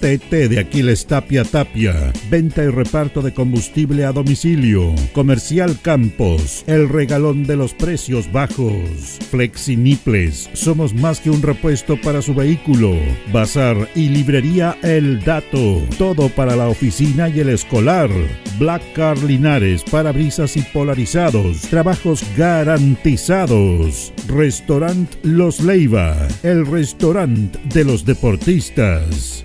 ATT de Aquiles Tapia Tapia, venta y reparto de combustible a domicilio. Comercial Campos, el regalón de los precios bajos. Flexiniples, somos más que un repuesto para su vehículo. Bazar y librería El Dato. Todo para la oficina y el escolar. Black Car Linares, parabrisas y polarizados. Trabajos garantizados. Restaurant Los Leiva. El restaurante de los deportistas.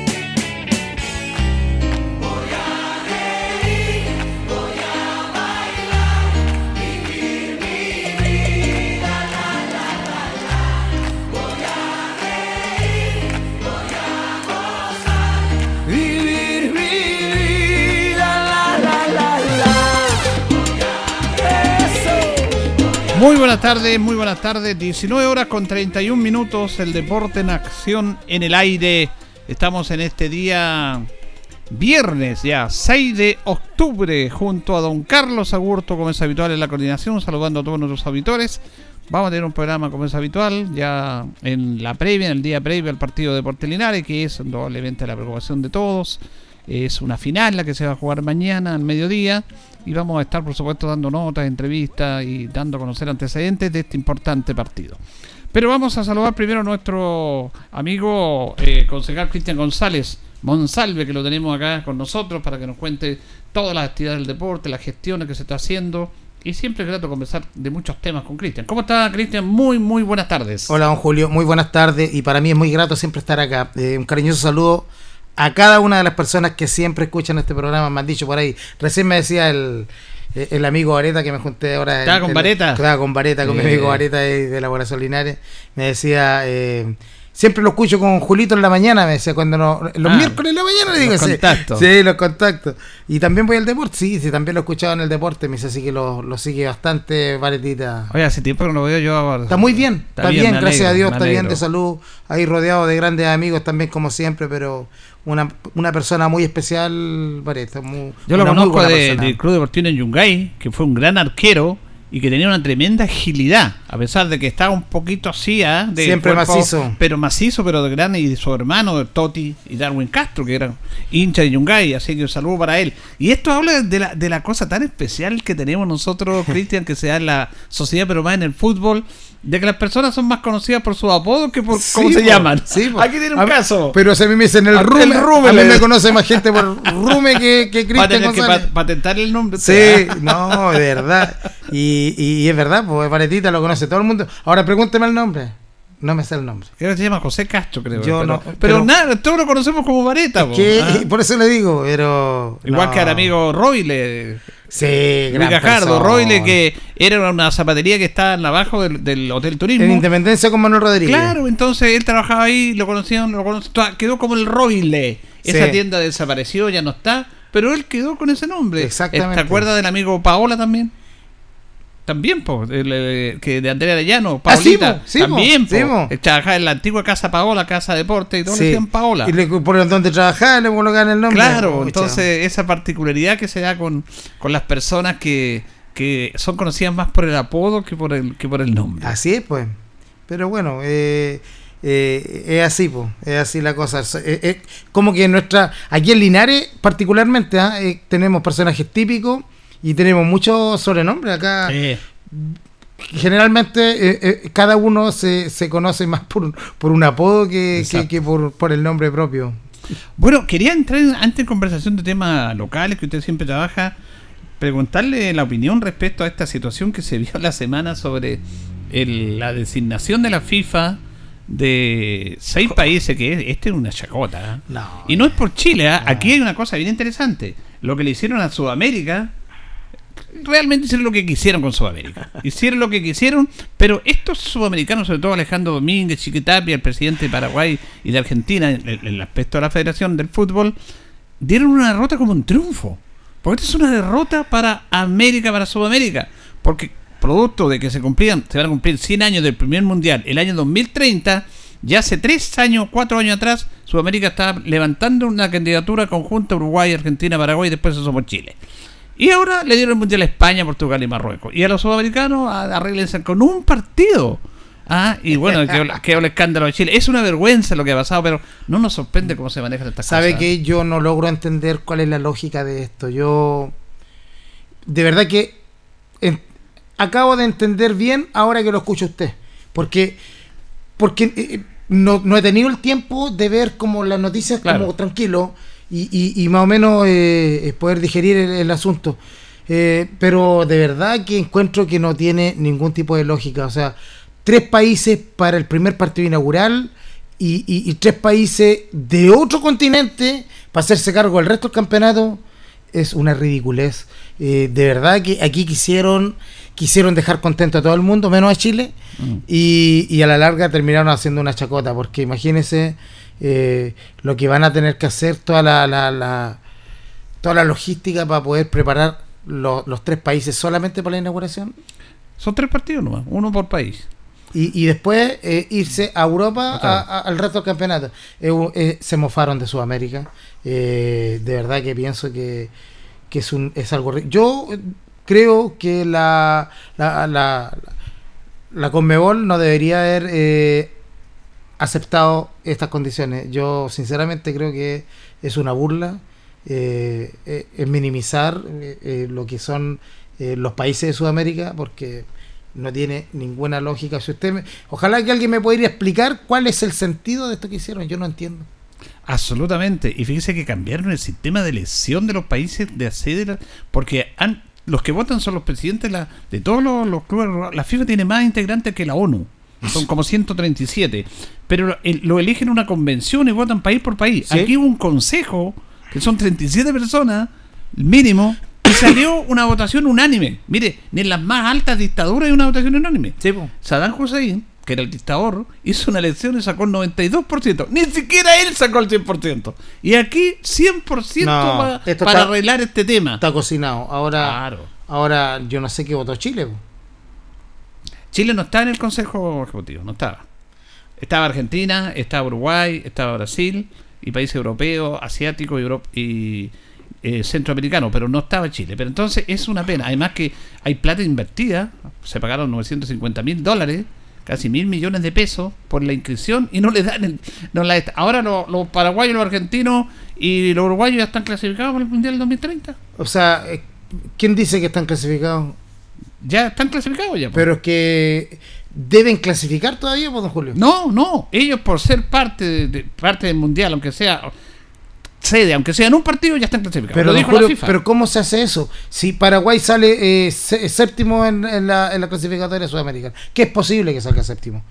Muy buenas tardes, muy buenas tardes. 19 horas con 31 minutos. El deporte en acción en el aire. Estamos en este día viernes ya, 6 de octubre, junto a don Carlos Agurto, como es habitual en la coordinación, saludando a todos nuestros auditores. Vamos a tener un programa como es habitual, ya en la previa, en el día previo al partido de Deportes Linares, que es doblemente la preocupación de todos. Es una final la que se va a jugar mañana al mediodía y vamos a estar por supuesto dando notas, entrevistas y dando a conocer antecedentes de este importante partido. Pero vamos a saludar primero a nuestro amigo eh, concejal Cristian González Monsalve, que lo tenemos acá con nosotros para que nos cuente todas las actividades del deporte, las gestiones que se está haciendo. Y siempre es grato conversar de muchos temas con Cristian. ¿Cómo está Cristian? Muy, muy buenas tardes. Hola, don Julio, muy buenas tardes y para mí es muy grato siempre estar acá. Eh, un cariñoso saludo a cada una de las personas que siempre escuchan este programa, me han dicho por ahí. Recién me decía el, eh, el amigo Vareta que me junté ahora. ¿Estaba el- con Vareta? Estaba con Vareta, con mi amigo Vareta de, de Elaboración Linares. Me decía, eh, siempre lo escucho con Julito en la mañana, me decía, cuando no, los Ah, miércoles en la mañana le digo, los sí, contactos. Sí, los contactos. Y también voy al deporte, sí, sí, también lo he escuchado en el deporte, me dice así que lo, lo sigue bastante Varetita. Oye, hace tiempo que no lo veo yo. Está muy bien, está, bien, gracias a Dios, está bien de salud, ahí rodeado de grandes amigos también como siempre, pero una, una persona muy especial, Vareta. Muy, Yo lo conozco de- del Club Deportivo en Yungay, que fue un gran arquero y que tenía una tremenda agilidad, a pesar de que estaba un poquito así, ¿ah? de Siempre macizo. Pero macizo, pero de grande, y de su hermano, Toti y Darwin Castro, que eran hincha de Yungay, así que un saludo para él. Y esto habla de la, de la cosa tan especial que tenemos nosotros, Cristian, que se da en la sociedad, pero más en el fútbol, de que las personas son más conocidas por sus apodos que por Sí, cómo se llaman. sí. Aquí tiene un A- caso. Pero si a mí me dicen el Ah, Rume, el Rume a mí le- me conoce más gente por Rume que, que Va a Cristian tener que González. pa- patentar el nombre. Sí, no, de verdad. Y, y es verdad, pues Varetita lo conoce todo el mundo. Ahora pregúnteme el nombre. No me sé el nombre. Creo que se llama José Castro, creo. Yo pero, no, pero, pero- nada, todos lo conocemos como Vareta. po. Que- Ah. Por eso le digo, pero. Igual no. que al amigo Royle, Sí, Luis Gajardo. Royle, que era una zapatería que estaba en abajo del, del Hotel Turismo. En Independencia con Manuel Rodríguez. Claro, entonces él trabajaba ahí, lo conocían, lo conocían, quedó como el Royle. Esa Sí. tienda desapareció, ya no está. pero él quedó con ese nombre. Exactamente. ¿Te acuerdas del amigo Paola también? También, po, el, eh, que de Andrea Arellano, Paolita, Ah, sí, sí, también, po, sí. Eh, trabajaba en la antigua Casa Paola, Casa Deporte, y todos le decían Paola. Y le, por el donde trabajaba le colocan el nombre. Claro, entonces esa particularidad que se da con, con las personas que, que son conocidas más por el apodo que por el, que por el nombre. Así es, pues. Pero bueno, eh, eh, es así, pues. Es así la cosa. Es- es- es como que en nuestra. Aquí en Linares, particularmente, ¿ah? Eh, tenemos personajes típicos y tenemos muchos sobrenombres acá. Sí. Generalmente, eh, eh, cada uno se, se conoce más por, por un apodo que, que, por, por el nombre propio. Bueno, quería entrar en- antes en conversación de temas locales que usted siempre trabaja, preguntarle la opinión respecto a esta situación que se vio la semana sobre el- la designación de la FIFA de seis países, que es, este es una chacota. ¿eh? No. Y no es por Chile, aquí hay una cosa bien interesante. Lo que le hicieron a Sudamérica, realmente hicieron lo que quisieron con Sudamérica. Hicieron lo que quisieron, pero estos sudamericanos, sobre todo Alejandro Domínguez, Chiquitapia, el presidente de Paraguay y de Argentina, en el, el aspecto de la Federación del Fútbol, dieron una derrota como un triunfo. Porque esta es una derrota para América, para Sudamérica. Porque producto de que se cumplían, se van a cumplir 100 años del primer mundial, el año 2030, ya hace 3 años, 4 años atrás, Sudamérica estaba levantando una candidatura conjunta Uruguay, Argentina, Paraguay y después somos Chile. Y ahora le dieron el mundial a España, Portugal y Marruecos. Y a los sudamericanos a- arréglense con un partido. Ah, y bueno, quedó el escándalo de Chile. Es una vergüenza lo que ha pasado, pero no nos sorprende cómo se manejan estas ¿Sabe cosas. que yo no logro entender cuál es la lógica de esto? Yo. De verdad que. en- acabo de entender bien ahora que lo escucho usted. Porque. Porque eh, no, no he tenido el tiempo de ver como las noticias Claro. como tranquilo y, y- y más o menos eh, poder digerir el, el asunto. Eh, pero de verdad que encuentro que no tiene ningún tipo de lógica. O sea, tres países para el primer partido inaugural y, y- y tres países de otro continente para hacerse cargo del resto del campeonato es una ridiculez. Eh, de verdad que aquí quisieron quisieron dejar contento a todo el mundo, menos a Chile, Mm. y, y a la larga terminaron haciendo una chacota, porque imagínense eh, lo que van a tener que hacer toda la, la- la- toda la logística para poder preparar lo- los tres países solamente para la inauguración Son tres partidos nomás, uno por país. y, y después eh, irse a Europa Otra a- a- al resto del campeonato. Eh, eh, se mofaron de Sudamérica. De verdad que pienso que, que es, un, es algo... Yo creo que la, la, la, la Conmebol no debería haber aceptado estas condiciones. Yo sinceramente creo que es una burla. eh, eh, es minimizar eh, eh, lo que son los países de Sudamérica porque no tiene ninguna lógica. Si usted ojalá que alguien me pudiera explicar cuál es el sentido de esto que hicieron. Yo no entiendo. Absolutamente. Y fíjese que cambiaron el sistema de elección de los países de sede, porque han, los que votan son los presidentes de todos los, los clubes. La FIFA tiene más integrantes que la ONU. Son como 137. Pero lo eligen una convención y votan país por país. Sí. Aquí hubo un consejo, que son 37 personas, mínimo, y salió una votación unánime. Mire, ni en las más altas dictaduras hay una votación unánime. Saddam Hussein, que era el dictador, hizo una elección y sacó el 92%. Ni siquiera él sacó el 100%. Y aquí 100% No, para está- arreglar este tema. Está cocinado. Ahora, Claro. ahora yo no sé qué votó Chile. po. Chile no está en el Consejo Ejecutivo, no estaba. Estaba Argentina, estaba Uruguay, estaba Brasil y países europeos, asiáticos y, eh, centroamericanos, pero no estaba Chile. Pero entonces es una pena. Además que hay plata invertida, se pagaron 950 mil dólares, casi mil millones de pesos por la inscripción y no le dan el... no la- ahora lo- los paraguayos, los argentinos y los uruguayos ya están clasificados para el Mundial del 2030. O sea, eh, ¿quién dice que están clasificados? Ya están clasificados ya. Pero es que deben clasificar todavía, pues, don Julio. No, no, ellos por ser parte de, de- parte del mundial, aunque sea sede, aunque sea en un partido, ya están clasificados. Pero, Lo dijo Julio, la FIFA. pero ¿cómo se hace eso? Si Paraguay sale eh, sé- séptimo en, en la, en la clasificatoria sudamericana, ¿qué es posible que salga séptimo?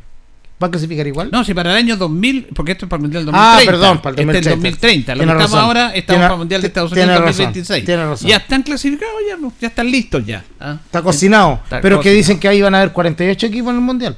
¿Va a clasificar igual? no, si para el año 2000, porque esto es para el mundial del Ah, 2030. perdón, para el Este es 2030. 2030. Lo que estamos ahora, estamos Tiene- para el mundial de Estados Unidos razón, 2026. tiene razón. Ya están clasificados, ya, no, ya están listos ya. ¿ah? Está cocinado. Está pero que cocinado. dicen que ahí van a haber 48 equipos en el mundial.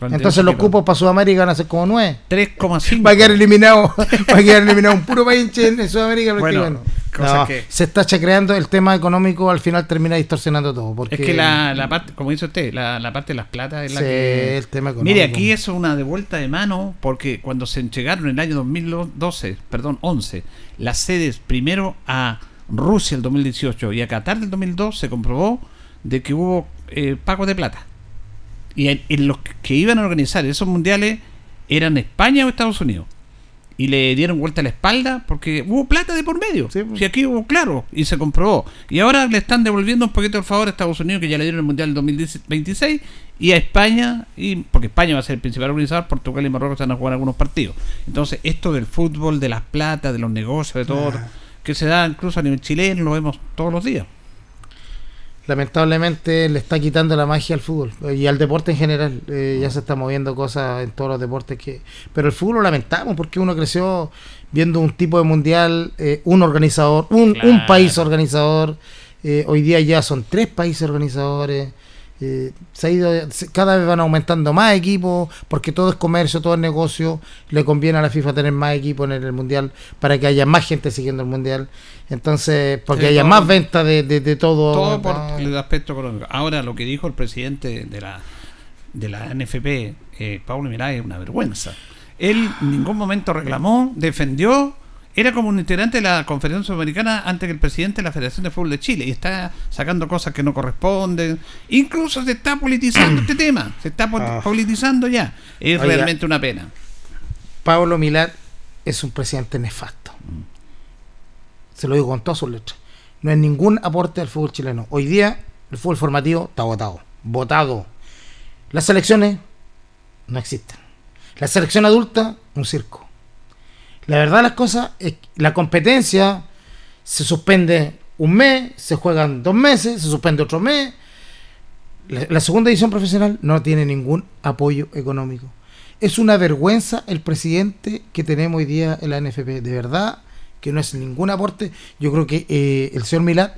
Entonces los cupos para Sudamérica van a ser como 9. 3,5. Va a quedar eliminado, va a quedar eliminado un puro país en Sudamérica. Bueno, no, que- se está chacreando el tema económico, al final termina distorsionando todo. Porque, Es que la, la parte, como dice usted, la, la parte de las platas es la Sí, que... el tema económico. Mire, aquí es una devuelta de mano porque cuando se entregaron en el año 2012, perdón, 11, las sedes primero a Rusia el 2018 y a Qatar del 2002 se comprobó de que hubo eh, pago de plata. Y en, en los que iban a organizar esos mundiales eran España o Estados Unidos. Y le dieron vuelta a la espalda porque hubo plata de por medio. Sí, pues. Si aquí hubo claro y se comprobó. Y ahora le están devolviendo un poquito el favor a Estados Unidos que ya le dieron el mundial 2026 y a España, y porque España va a ser el principal organizador, Portugal y Marruecos van a jugar algunos partidos. Entonces, esto del fútbol, de las platas, de los negocios, de todo, Ah. que se da incluso a nivel chileno, lo vemos todos los días. Lamentablemente le está quitando la magia al fútbol y al deporte en general. Eh, ya se está moviendo cosas en todos los deportes que, pero el fútbol lo lamentamos porque uno creció viendo un tipo de mundial, eh, un organizador, un, país organizador. Eh, hoy día ya son tres países organizadores. Eh, se ha ido, cada vez van aumentando más equipos porque todo es comercio, todo es negocio. Le conviene a la FIFA tener más equipos en el mundial para que haya más gente siguiendo el mundial. Entonces, porque haya todo- más venta de, de, de todo. Todo por Ah, el aspecto económico. Ahora, lo que dijo el presidente de la, de la NFP, eh, Pablo Mirá, es una vergüenza. Él en ningún momento reclamó, defendió, era como un integrante de la Conferencia Sudamericana antes que el presidente de la Federación de Fútbol de Chile y está sacando cosas que no corresponden. Incluso se está politizando este tema, se está Ah. politizando ya. Es Oiga. realmente una pena. Pablo Milat es un presidente nefasto. Se lo digo con todas sus letras. No es ningún aporte al fútbol chileno. Hoy día el fútbol formativo está votado. Votado. Las selecciones no existen. La selección adulta, un circo. La verdad las cosas es la competencia se suspende un mes, se juegan dos meses, se suspende otro mes. La, segunda división profesional no tiene ningún apoyo económico. Es una vergüenza el presidente que tenemos hoy día en la NFP. De verdad que no es ningún aporte. Yo creo que eh, el señor Milat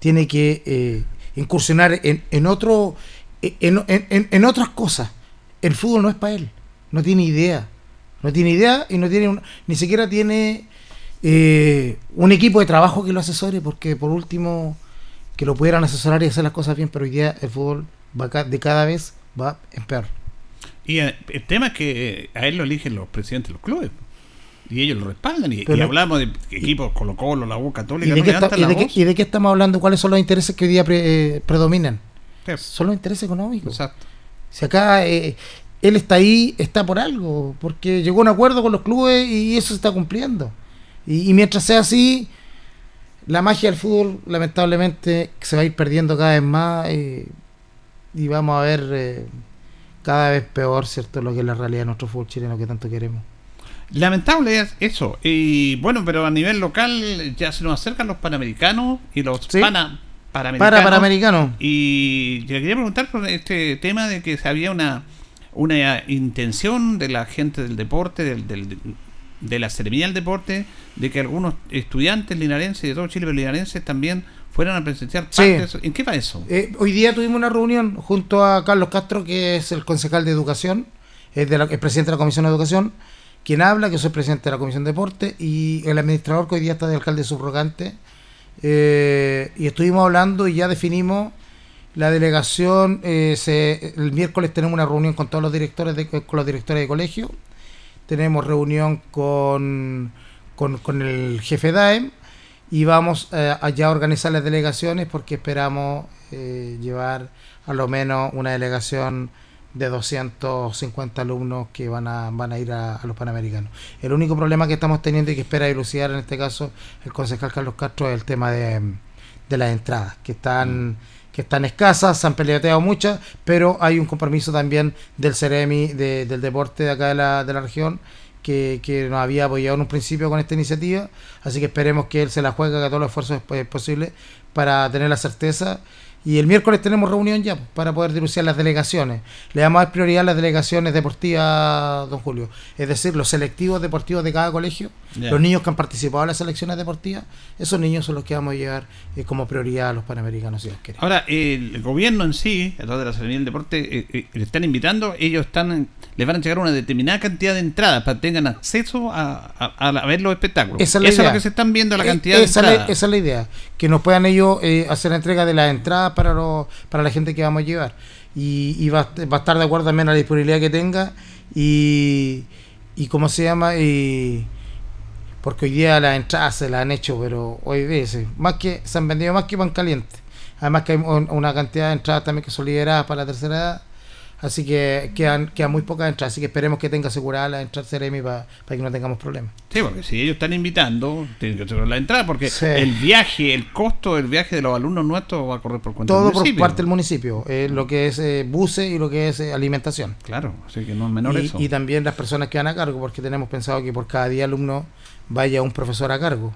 tiene que eh, incursionar en, en otro en- en- en otras cosas. El fútbol no es para él. No tiene idea. No tiene idea y no tiene un- ni siquiera tiene eh, un equipo de trabajo que lo asesore, porque por último que lo pudieran asesorar y hacer las cosas bien, pero hoy día el fútbol va ca- de cada vez va en peor. Y eh, el tema es que eh, a él lo eligen los presidentes de los clubes. Y ellos lo respaldan. Y, Pero- y hablamos de equipos Colo Colo, la U Católica, ¿Y de, no qué está- y la de qué- voz. y de qué estamos hablando? ¿Cuáles son los intereses que hoy día pre- eh, predominan? Sí, Son los intereses económicos. Exacto. Si acá eh, él está ahí, está por algo, porque llegó a un acuerdo con los clubes y eso se está cumpliendo. Y, y mientras sea así, la magia del fútbol lamentablemente se va a ir perdiendo cada vez más eh, y vamos a ver eh, cada vez peor, ¿cierto? Lo que es la realidad de nuestro fútbol chileno que tanto queremos. Lamentable es eso. Y bueno, pero a nivel local ya se nos acercan los panamericanos y los Sí. pana, panamericanos. Para. Y le quería preguntar por este tema de que había una, una intención de la gente del deporte, del, del- de la ceremonia del deporte, de que algunos estudiantes linarenses de todo Chile, pero linarenses también fueran a presenciar Sí. parte de eso. ¿En qué va eso? Eh, hoy día tuvimos una reunión junto a Carlos Castro, que es el concejal de Educación, es, de la, es presidente de la Comisión de Educación, quien habla, que soy presidente de la Comisión de Deporte, y el administrador que hoy día está de alcalde subrogante. Eh, y estuvimos hablando y ya definimos la delegación. eh, se- el miércoles tenemos una reunión con todos los directores de, con los directores de colegio. Tenemos reunión con, con, con el jefe DAEM y vamos eh, allá a organizar las delegaciones porque esperamos eh, llevar a lo menos una delegación de 250 alumnos que van a, van a ir a, los Panamericanos. El único problema que estamos teniendo y que espera dilucidar en este caso el concejal Carlos Castro es el tema de, de las entradas, que están que están escasas, se han peleateado muchas, pero hay un compromiso también del Ceremi, de- del deporte de acá de la, de la región, que, que nos había apoyado en un principio con esta iniciativa, así que esperemos que él se la juegue, haga todos los esfuerzos pues, posibles para tener la certeza Y el miércoles tenemos reunión ya pues, para poder denunciar las delegaciones. Le damos a dar prioridad a las delegaciones deportivas, don Julio. Es decir, los selectivos deportivos de cada colegio, los niños que han participado en las selecciones deportivas, esos niños son los que vamos a llevar eh, como prioridad a los panamericanos, si Dios quiere. Ahora, el gobierno en sí, a través de la Secretaría del Deporte, eh, eh, le están invitando, ellos están, les van a llegar una determinada cantidad de entradas para que tengan acceso a, a- a ver los espectáculos. Esa es la Eso es idea. lo que se están viendo, la Eh, cantidad esa, de es la- entradas. esa es la idea, que nos puedan ellos eh, hacer entrega de las entradas para los, para la gente que vamos a llevar. Y, y va, va a estar de acuerdo también a la disponibilidad que tenga y, y cómo se llama, y porque hoy día las entradas se las han hecho, pero hoy veces, más que se han vendido más que pan caliente. Además que hay un- una cantidad de entradas también que son lideradas para la tercera edad. Así que quedan, quedan muy pocas entradas, así que esperemos que tenga asegurada la entrada Ceremi para que no tengamos problemas. Sí, porque si ellos están invitando, tienen que asegurar la entrada, porque Sí. el viaje, el costo del viaje de los alumnos nuestros va a correr por cuenta todo del por municipio. parte del municipio, eh, lo que es eh, buses y lo que es eh, alimentación. Claro, así que no es menor Y, eso. y también las personas que van a cargo, porque tenemos pensado que por cada día alumno vaya un profesor a cargo,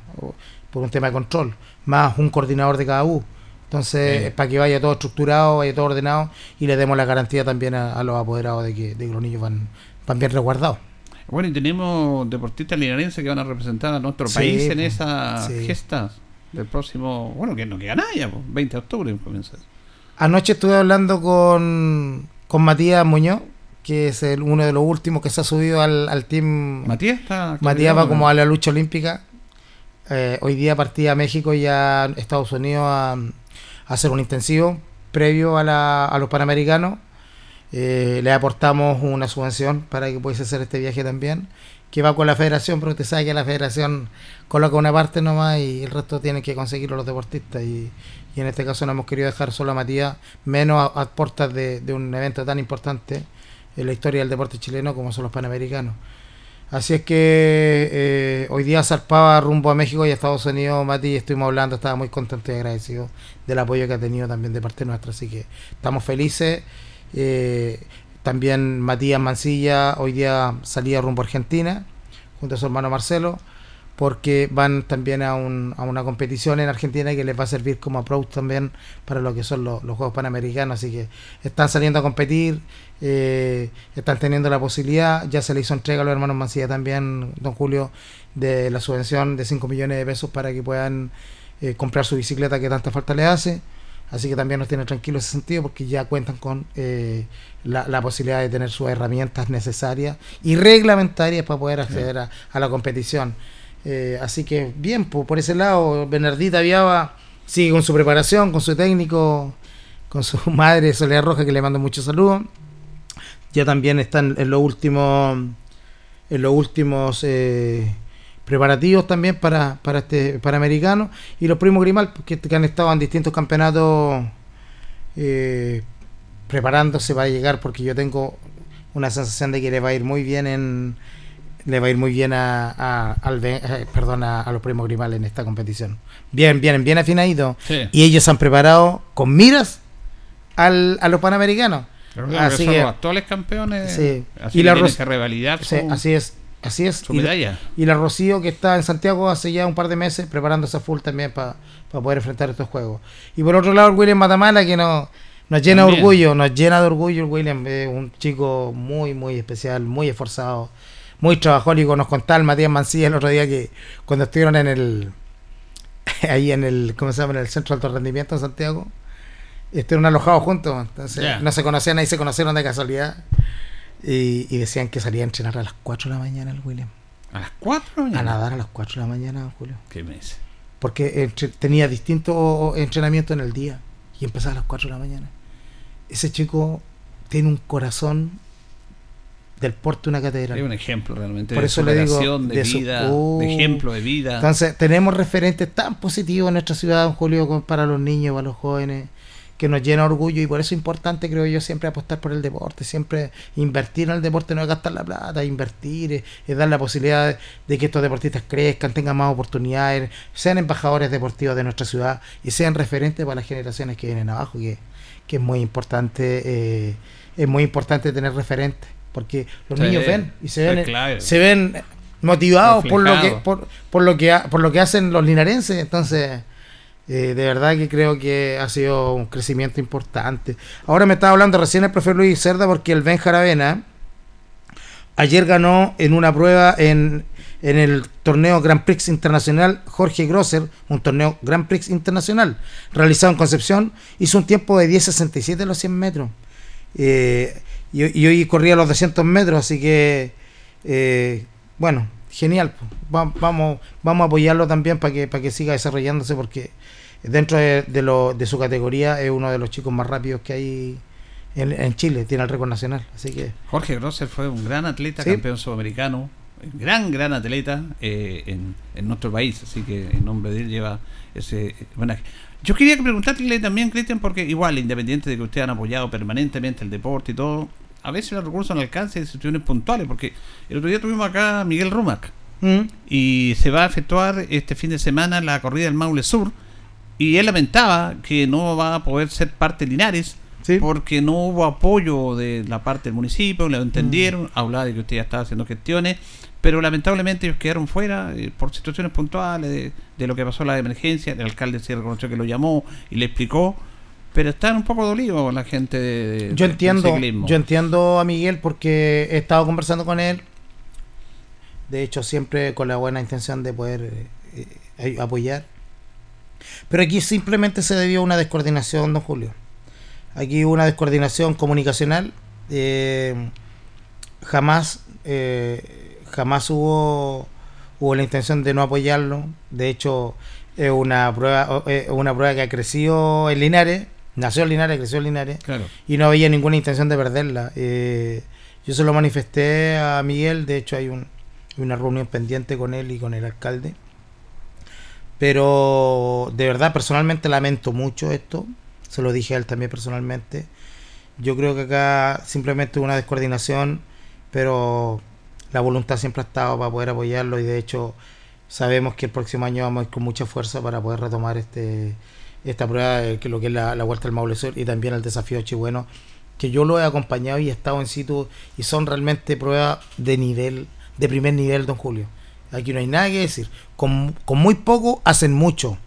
por un tema de control, más un coordinador de cada U. Entonces, Sí. para que vaya todo estructurado, vaya todo ordenado y le demos la garantía también a, a los apoderados de que, de que los niños van, van bien resguardados. Bueno, y tenemos deportistas linarenses que van a representar a nuestro Sí, país en esas sí. gestas del próximo, bueno, que no queda nada ya, pues, 20 de octubre comienza. Anoche estuve hablando con, con Matías Muñoz, que es el, uno de los últimos que se ha subido al, al team Matías está... Matías va como a la lucha olímpica. Eh, hoy día partía a México y a Estados Unidos a hacer un intensivo previo a, la- a los Panamericanos. Eh, le aportamos una subvención para que pudiese hacer este viaje también, que va con la federación, pero usted sabe que la federación coloca una parte nomás y el resto tienen que conseguirlo los deportistas. Y, en este caso no hemos querido dejar solo a Matías, menos a, puertas de un evento tan importante en la historia del deporte chileno como son los Panamericanos. Así es que eh, hoy día zarpaba rumbo a México y a Estados Unidos, Mati, estuvimos hablando, estaba muy contento y agradecido del apoyo que ha tenido también de parte nuestra, así que estamos felices. Eh, también Matías Mancilla hoy día salía rumbo a Argentina, junto a su hermano Marcelo, porque van también a, un- a una competición en Argentina que les va a servir como approach también para lo que son los Juegos Panamericanos, así que están saliendo a competir, eh, están teniendo la posibilidad, ya se le hizo entrega a los hermanos Mancilla también, don Julio, de la subvención de 5 millones de pesos para que puedan eh, comprar su bicicleta que tanta falta le hace. Así que también nos tiene tranquilos en ese sentido porque ya cuentan con eh, la, la posibilidad de tener sus herramientas necesarias y reglamentarias para poder acceder a, a la competición. Eh, así que bien, po- por ese lado, Bernardita Viaba sigue con su preparación, con su técnico, con su madre Soledad Roja, que le mando muchos saludos. Ya también están en los últimos, en los últimos eh, preparativos también para, para este Panamericano. Y los primos Grimal, pues, que, que han estado en distintos campeonatos eh, preparándose para llegar, porque yo tengo una sensación de que le va a ir muy bien en le va a ir muy bien a, a- al eh, perdón, a, a los primos Grimal en esta competición. Bien, bien, bien afinadito. Sí. Y ellos se han preparado con miras al, a los panamericanos. Así que- los actuales campeones. Sí. Así Y la tienen que revalidar Sí, su, así es, así es. su Y la- medalla. y la Rocío que está en Santiago hace ya un par de meses preparándose a full también para poder enfrentar estos juegos. Y por otro lado el William Matamala que nos, nos llena También. de orgullo, nos llena de orgullo el William, es un chico muy, muy especial, muy esforzado, muy trabajólico. Nos contaba el Matías Mancilla el otro día que cuando estuvieron en el, ahí en el, ¿cómo se llama? En el Centro de Alto Rendimiento en Santiago, estuvieron alojados juntos, entonces no se conocían ahí, se conocieron de casualidad. Y, y decían que salía a entrenar a las 4 de la mañana el William. A las 4 A nadar a las 4 de la mañana, Julio. ¿Qué me dice? Porque entre- tenía distintos entrenamientos en el día y empezaba a las 4 de la mañana. Ese chico tiene un corazón del porte de una catedral. Es un ejemplo realmente Por de eso le digo, de, de su- Uh. de ejemplo de vida. Entonces, tenemos referentes tan positivos en nuestra ciudad, don Julio, como para los niños, para los jóvenes, que nos llena orgullo y por eso es importante, creo yo, siempre apostar por el deporte, siempre invertir en el deporte, no es gastar la plata, invertir, es, es dar la posibilidad de, de que estos deportistas crezcan, tengan más oportunidades, sean embajadores deportivos de nuestra ciudad y sean referentes para las generaciones que vienen abajo, que, que es muy importante, eh, es muy importante tener referentes, porque los Sí, niños ven y se ven, clave. se ven motivados por lo que por, por lo que ha- por lo que hacen los linarenses entonces Eh, de verdad que creo que ha sido un crecimiento importante. Ahora me estaba hablando recién el profe Luis Cerda porque el Ben Jaravena ayer ganó en una prueba en, en el torneo Grand Prix Internacional Jorge Grosser, un torneo Grand Prix Internacional realizado en Concepción, hizo un tiempo de 10.67 en los 100 metros. Eh, y, y hoy corría los 200 metros, así que, eh, bueno, genial. Va- vamos, vamos a apoyarlo también para que, para que siga desarrollándose, porque dentro de, de lo- de su categoría es uno de los chicos más rápidos que hay en, en Chile, tiene el récord nacional. Así que, Jorge Grosser fue un gran atleta, Sí. campeón sudamericano, gran, gran atleta eh, en, en nuestro país, así que en nombre de él lleva ese homenaje. Yo quería preguntarle también, Cristian, porque igual, independiente de que ustedes han apoyado permanentemente el deporte y todo, a veces los recursos no alcanzan y situaciones puntuales, porque el otro día tuvimos acá a Miguel Rumac, mm, y se va a efectuar este fin de semana la corrida del Maule Sur y él lamentaba que no va a poder ser parte de Linares Sí. porque no hubo apoyo de la parte del municipio, lo entendieron, hablaba de que usted ya estaba haciendo gestiones, pero lamentablemente ellos quedaron fuera eh, por situaciones puntuales de, de lo que pasó la emergencia, el alcalde se reconoció que lo llamó y le explicó, pero están un poco dolidos la gente de, yo del entiendo, ciclismo. yo entiendo a Miguel porque he estado conversando con él. De hecho, siempre con la buena intención de poder eh, eh, apoyar. Pero aquí simplemente se debió a una descoordinación, don Julio. Aquí hubo una descoordinación comunicacional. eh, jamás, eh, jamás hubo, hubo la intención de no apoyarlo. De hecho, es una prueba, es una prueba que ha crecido en Linares. Nació en Linares, creció en Linares Claro. y no había ninguna intención de perderla. Eh, yo se lo manifesté a Miguel, de hecho hay un- una reunión pendiente con él y con el alcalde. Pero de verdad, personalmente lamento mucho esto. Se lo dije a él también personalmente. Yo creo que acá simplemente hubo una descoordinación, pero la voluntad siempre ha estado para poder apoyarlo y de hecho sabemos que el próximo año vamos a ir con mucha fuerza para poder retomar este esta prueba, eh, que lo que es la, la Vuelta al Maule Sur y también el desafío Chihueno, que yo lo he acompañado y he estado en situ y son realmente pruebas de nivel, de primer nivel, don Julio. Aquí no hay nada que decir. Con, con muy poco hacen mucho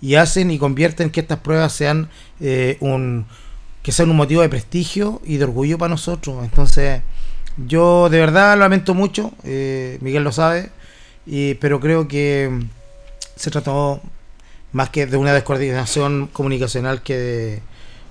y hacen y convierten que estas pruebas sean eh, un que sean un motivo de prestigio y de orgullo para nosotros. Entonces, yo de verdad lo lamento mucho, eh, Miguel lo sabe, y, pero creo que mm, se trató más que de una descoordinación comunicacional que de,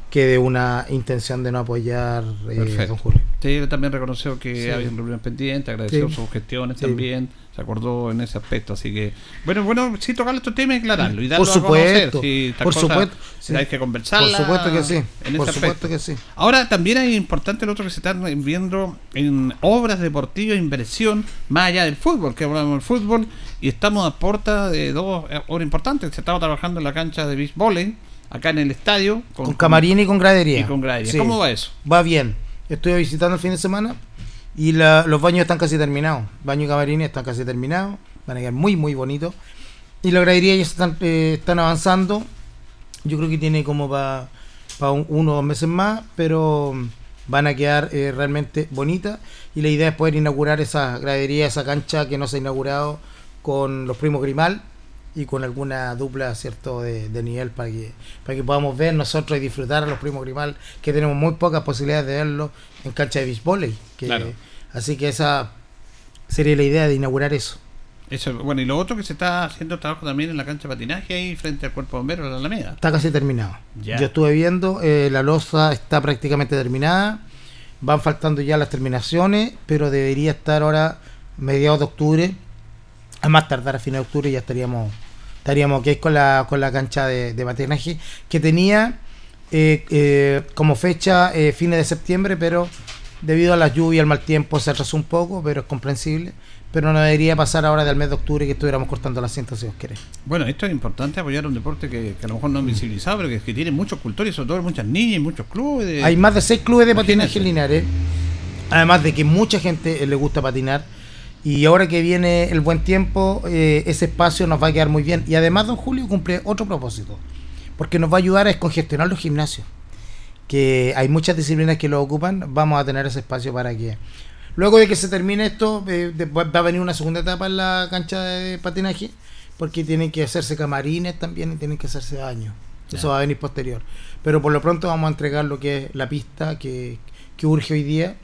que de una intención de no apoyar eh, Perfecto. don Julio. Sí, él también reconoció que Sí. había reuniones pendientes, agradeció Sí. sus gestiones Sí. también, se acordó en ese aspecto, así que bueno, bueno, sí tocar estos temas y aclararlo y darlo Por a conocer, supuesto, si estas por supuesto, sí. hay que conversarla Por supuesto que sí, en por ese supuesto aspecto. que sí. Ahora también hay importante lo otro que se están viendo en obras deportivas, inversión, más allá del fútbol, que hablamos del fútbol, y estamos a puerta de dos eh, obras importantes. Se estaba trabajando en la cancha de beach volley, acá en el estadio, Con, camarín y con gradería. y con gradería. Sí. ¿Cómo va eso? Va bien. Estuve visitando el fin de semana y la- los baños están casi terminados. Baño y camarines están casi terminados. Van a quedar muy, muy bonitos. Y la gradería ya están, eh, están avanzando. Yo creo que tiene como para uno o dos meses más, pero mm, van a quedar eh, realmente bonitas. Y la idea es poder inaugurar esa gradería, esa cancha que no se ha inaugurado con los primos Grimal y con alguna dupla cierto de, de nivel para que para que podamos ver nosotros y disfrutar a los primos Grimal que tenemos muy pocas posibilidades de verlo en cancha de beach volley que- Claro. así que esa sería la idea de inaugurar eso Eso, bueno, y lo otro que se está haciendo trabajo también en la cancha de patinaje ahí frente al cuerpo de bomberos de la Alameda. está casi terminado Ya. yo estuve viendo eh, la losa está prácticamente terminada van faltando ya las terminaciones pero debería estar ahora mediados de octubre a más tardar a fines de octubre ya estaríamos estaríamos ok con la con la cancha de, de patinaje que tenía eh, eh, como fecha eh, fines de septiembre pero debido a las lluvias al mal tiempo se atrasó un poco pero es comprensible pero no debería pasar ahora del mes de octubre que estuviéramos cortando las cintas si os querés Bueno, esto es importante apoyar un deporte que, que a lo mejor no es visibilizado, pero que, que tiene muchos cultores, sobre todo muchas niñas y muchos clubes. de- Hay más de seis clubes de patinaje en Linares. Además de que mucha gente eh, le gusta patinar. Y ahora que viene el buen tiempo, eh, ese espacio nos va a quedar muy bien. Y además, don Julio cumple otro propósito. Porque nos va a ayudar a descongestionar los gimnasios. Que hay muchas disciplinas que lo ocupan. Vamos a tener ese espacio para que... Luego de que se termine esto, eh, va a venir una segunda etapa en la cancha de patinaje. porque tienen que hacerse camarines también y tienen que hacerse baños. Eso va a venir posterior. Pero por lo pronto vamos a entregar lo que es la pista que, que urge hoy día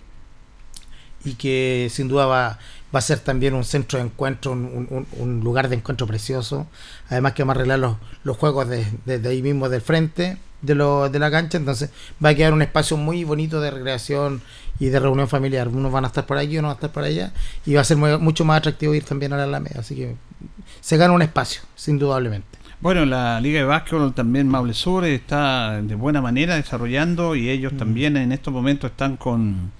y que sin duda va, va a ser también un centro de encuentro, un, un- un lugar de encuentro precioso. Además que vamos a arreglar los, los juegos de- desde ahí mismo del frente de, lo, de la cancha, entonces va a quedar un espacio muy bonito de recreación y de reunión familiar. Unos van a estar por aquí, unos van a estar por allá y va a ser muy- mucho más atractivo ir también a la Alameda. Así que se gana un espacio, sin indudablemente. Bueno, la Liga de Básquetbol también Maule Sur está de buena manera desarrollando y ellos también en estos momentos están con...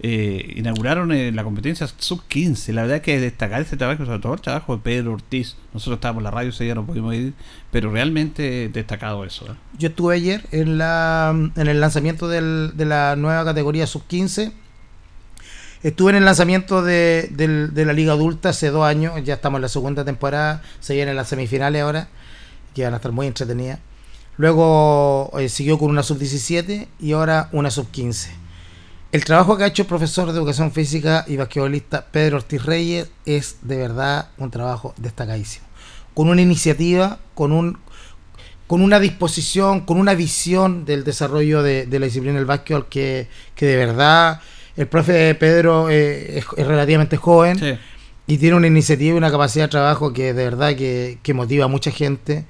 eh, inauguraron eh, la competencia sub-15. La verdad que destacar ese trabajo, sobre todo el trabajo de Pedro Ortiz. Nosotros estábamos en la radio, ese día no pudimos ir, pero realmente destacado eso. ¿eh? Yo estuve ayer en, la, en el lanzamiento del- de la nueva categoría sub-15. Estuve en el lanzamiento de, de la Liga Adulta hace dos años. Ya estamos en la segunda temporada. Se vienen las semifinales ahora, que van a estar muy entretenidas. Luego eh, siguió con una sub-17 y ahora una sub-15. El trabajo que ha hecho el profesor de educación física y basquetbolista Pedro Ortiz Reyes es de verdad un trabajo destacadísimo. Con una iniciativa, con un con una disposición, con una visión del desarrollo de, de la disciplina del básquetbol que, que de verdad el profe Pedro eh, es, es relativamente joven Sí. y tiene una iniciativa y una capacidad de trabajo que de verdad que, que motiva a mucha gente.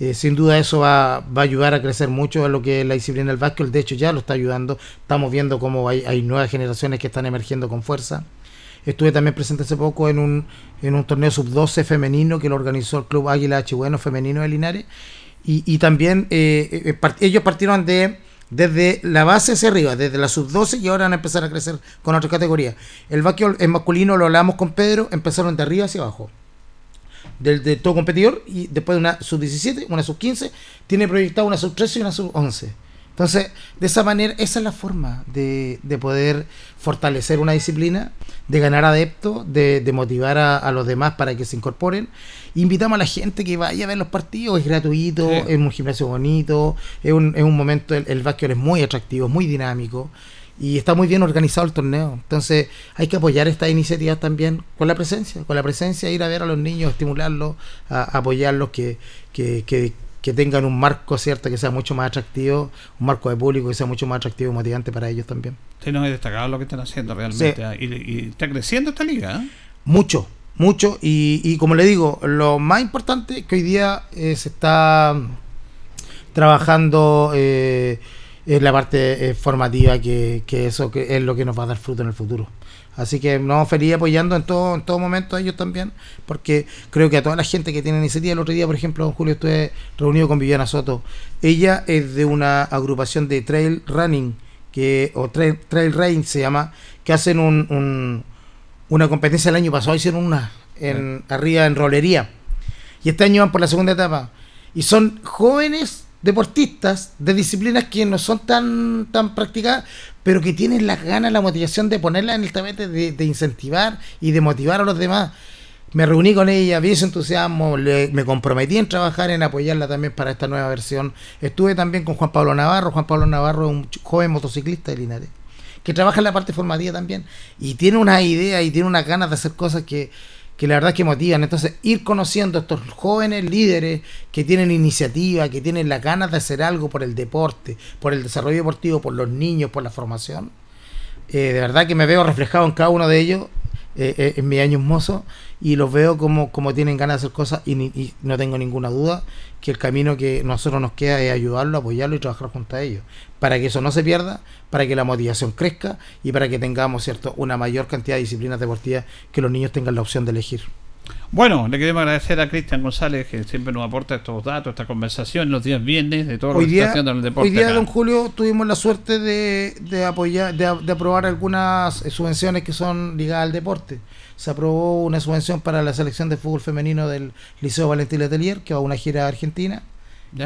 Eh, sin duda eso va, va a ayudar a crecer mucho a lo que es la disciplina del básquetbol. De hecho ya lo está ayudando. Estamos viendo cómo hay, hay nuevas generaciones que están emergiendo con fuerza. Estuve también presente hace poco en un, en un torneo sub-12 femenino que lo organizó el Club Águila H. Bueno Femenino de Linares. Y, y también eh, eh, part- ellos partieron de desde la base hacia arriba, desde la sub-12 y ahora van a empezar a crecer con otras categorías. El básquetbol en masculino lo hablamos con Pedro, empezaron de arriba hacia abajo. Del de todo competidor y después de una sub-17, una sub-15, tiene proyectado una sub-13 y una sub-11. Entonces, de esa manera, esa es la forma de, de poder fortalecer una disciplina, de ganar adeptos, de, de motivar a, a los demás para que se incorporen. Invitamos a la gente que vaya a ver los partidos, es gratuito, Sí. es un gimnasio bonito, es un, es un momento, el, el básquet es muy atractivo, muy dinámico y está muy bien organizado el torneo. Entonces hay que apoyar estas iniciativas también con la presencia, con la presencia, ir a ver a los niños, estimularlos, a, a apoyarlos, que, que, que, que tengan un marco, ¿cierto? Que sea mucho más atractivo, un marco de público que sea mucho más atractivo y motivante para ellos también. Sí, no es destacado lo que están haciendo realmente. Sí. ¿ah? Y, y está creciendo esta liga. ¿eh? Mucho, mucho. Y, y como le digo, lo más importante es que hoy día eh, se está trabajando eh, en la parte eh, formativa, que, que eso que es lo que nos va a dar fruto en el futuro. Así que nos feliz apoyando en todo, en todo momento a ellos también, porque creo que a toda la gente que tiene iniciativa, el otro día, por ejemplo, Julio, estuve reunido con Viviana Soto. Ella es de una agrupación de trail running, que, o trail, trail running se llama, que hacen un, un- una competencia el año pasado, hicieron una en, arriba en rolería. Y este año van por la segunda etapa. Y son jóvenes deportistas de disciplinas que no son tan, tan practicadas, pero que tienen las ganas, la motivación de ponerla en el tapete, de, de incentivar y de motivar a los demás. Me reuní con ella, vi ese entusiasmo, le- me comprometí en trabajar en apoyarla también para esta nueva versión. Estuve también con Juan Pablo Navarro. Juan Pablo Navarro es un joven motociclista de Linares que trabaja en la parte formativa también y tiene una idea y tiene unas ganas de hacer cosas que, que la verdad es que motivan. Entonces, ir conociendo a estos jóvenes líderes que tienen iniciativa, que tienen las ganas de hacer algo por el deporte, por el desarrollo deportivo, por los niños, por la formación, eh, de verdad que me veo reflejado en cada uno de ellos eh, eh, en mis años mozos y los veo como, como tienen ganas de hacer cosas y, ni- y no tengo ninguna duda que el camino que nosotros nos queda es ayudarlo, apoyarlo y trabajar junto a ellos para que eso no se pierda, para que la motivación crezca y para que tengamos cierto una mayor cantidad de disciplinas deportivas que los niños tengan la opción de elegir. Bueno, le queremos agradecer a Cristian González que siempre nos aporta estos datos, esta conversación los días viernes de todo lo Hoy que día, está haciendo en el deporte. hoy día acá. don Julio, tuvimos la suerte de, de apoyar, de, de aprobar algunas eh, subvenciones que son ligadas al deporte. Se aprobó una subvención para la selección de fútbol femenino del Liceo Valentín Letelier, que va a una gira a Argentina,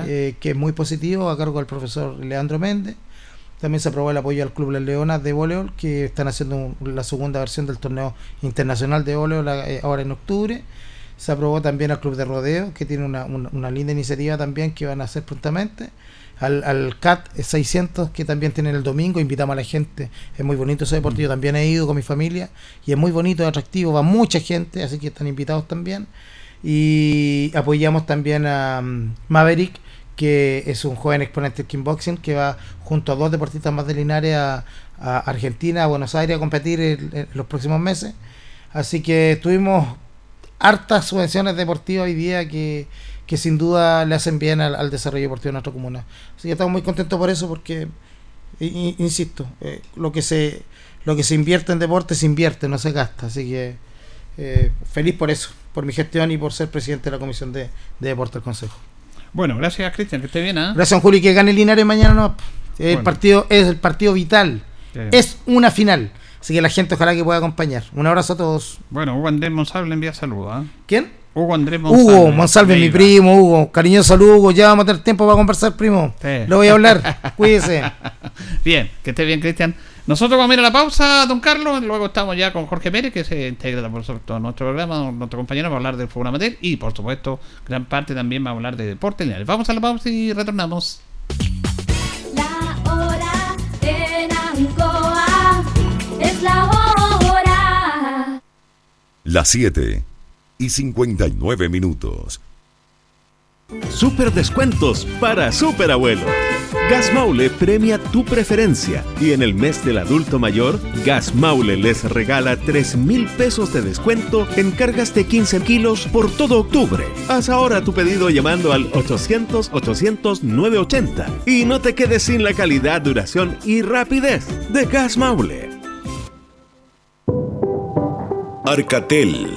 eh, que es muy positivo, a cargo del profesor Leandro Méndez. También se aprobó el apoyo al Club Las Leonas de voleibol, que están haciendo un- la segunda versión del torneo internacional de voleibol eh, ahora en octubre. Se aprobó también al Club de Rodeo, que tiene una, una- una linda iniciativa también que van a hacer prontamente. Al, al CAT 600, que también tienen el domingo, invitamos a la gente. Es muy bonito ese deporte. Yo también he ido con mi familia y es muy bonito, es atractivo, va mucha gente, así que están invitados también. Y apoyamos también a um, Maverick, que es un joven exponente del kickboxing que va junto a dos deportistas más de Linares a, a Argentina, a Buenos Aires a competir en, en los próximos meses. Así que tuvimos hartas subvenciones deportivas hoy día que, que sin duda le hacen bien al, al desarrollo deportivo de nuestra comuna. Así que estamos muy contentos por eso porque, insisto, eh, lo que se lo que se invierte en deporte se invierte, no se gasta. Así que eh, feliz por eso, por mi gestión y por ser presidente de la Comisión de, de Deporte del Consejo. Bueno, gracias Cristian, que esté bien, ¿ah? Gracias, Juli, que gane Linares mañana. No, el Bueno. partido es el partido vital. Es una final. Así que la gente ojalá que pueda acompañar. Un abrazo a todos. Bueno, Hugo Andrés Monsalve le envía saludos, ¿ah? ¿Quién? Hugo Andrés Monsalve. Hugo, Monsalve, mi primo, Hugo. Cariñoso saludo, Hugo. Ya vamos a tener tiempo para conversar, primo. Sí. Le voy a hablar. Cuídese. Bien, que esté bien, Cristian. Nosotros vamos a ir a la pausa, don Carlos. Luego estamos ya con Jorge Pérez, que se integra por supuesto a nuestro programa, nuestro compañero, va a hablar del fútbol amateur. Y por supuesto, gran parte también va a hablar de deporte. lineal. Vamos a la pausa y retornamos. La hora. Las 7 y 59 minutos. Super descuentos para super abuelos. Gas Maule premia tu preferencia y en el mes del adulto mayor, Gas Maule les regala 3 mil pesos de descuento en cargas de 15 kilos por todo octubre. Haz ahora tu pedido llamando al 800-800-980 y no te quedes sin la calidad, duración y rapidez de Gas Maule. Arcatel,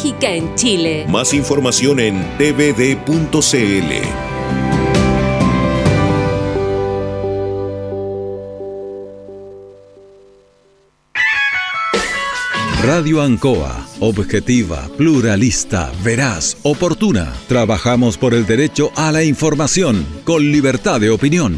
en Chile. Más información en tvd.cl. Radio Ancoa, objetiva, pluralista, veraz, oportuna. Trabajamos por el derecho a la información, con libertad de opinión.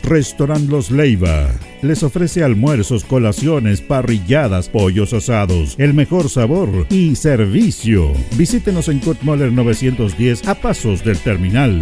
Restaurant Los Leiva. Les ofrece almuerzos, colaciones, parrilladas, pollos asados, el mejor sabor y servicio. Visítenos en Kurt Moller 910 a pasos del terminal.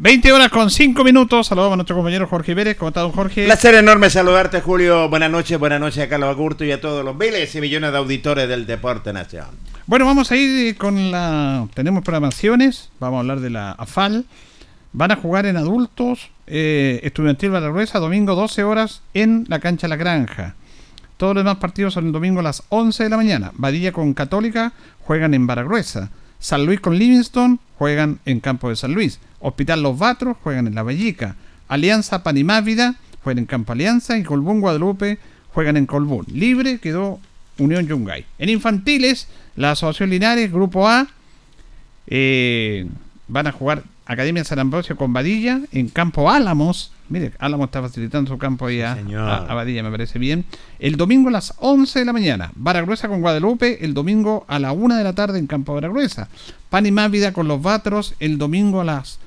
20 horas con 5 minutos. Saludamos a nuestro compañero Jorge Pérez. ¿Cómo está, don Jorge? Placer enorme saludarte, Julio. Buenas noches, buenas noches a Carlos Agurto y a todos los miles y millones de auditores del Deporte Nacional. Bueno, vamos a ir con la. Tenemos programaciones. Vamos a hablar de la AFAL. Van a jugar en adultos. Eh, Estudiantil Baragruesa, domingo 12 horas en la cancha La Granja. Todos los demás partidos son el domingo a las 11 de la mañana. Badilla con Católica juegan en Baragruesa. San Luis con Livingston juegan en Campo de San Luis. Hospital Los Batros juegan en La Bellica. Alianza Panimávida juegan en Campo Alianza. Y Colbún Guadalupe juegan en Colbún. Libre quedó Unión Yungay. En infantiles, la Asociación Linares, Grupo A, eh, van a jugar Academia San Ambrosio con Badilla en Campo Álamos. Mire, Álamos está facilitando su campo ahí a, a, a Badilla, me parece bien. El domingo a las 11 de la mañana. Baragruesa con Guadalupe el domingo a la 1 de la tarde en Campo Baragruesa. Panimávida con los Batros el domingo a las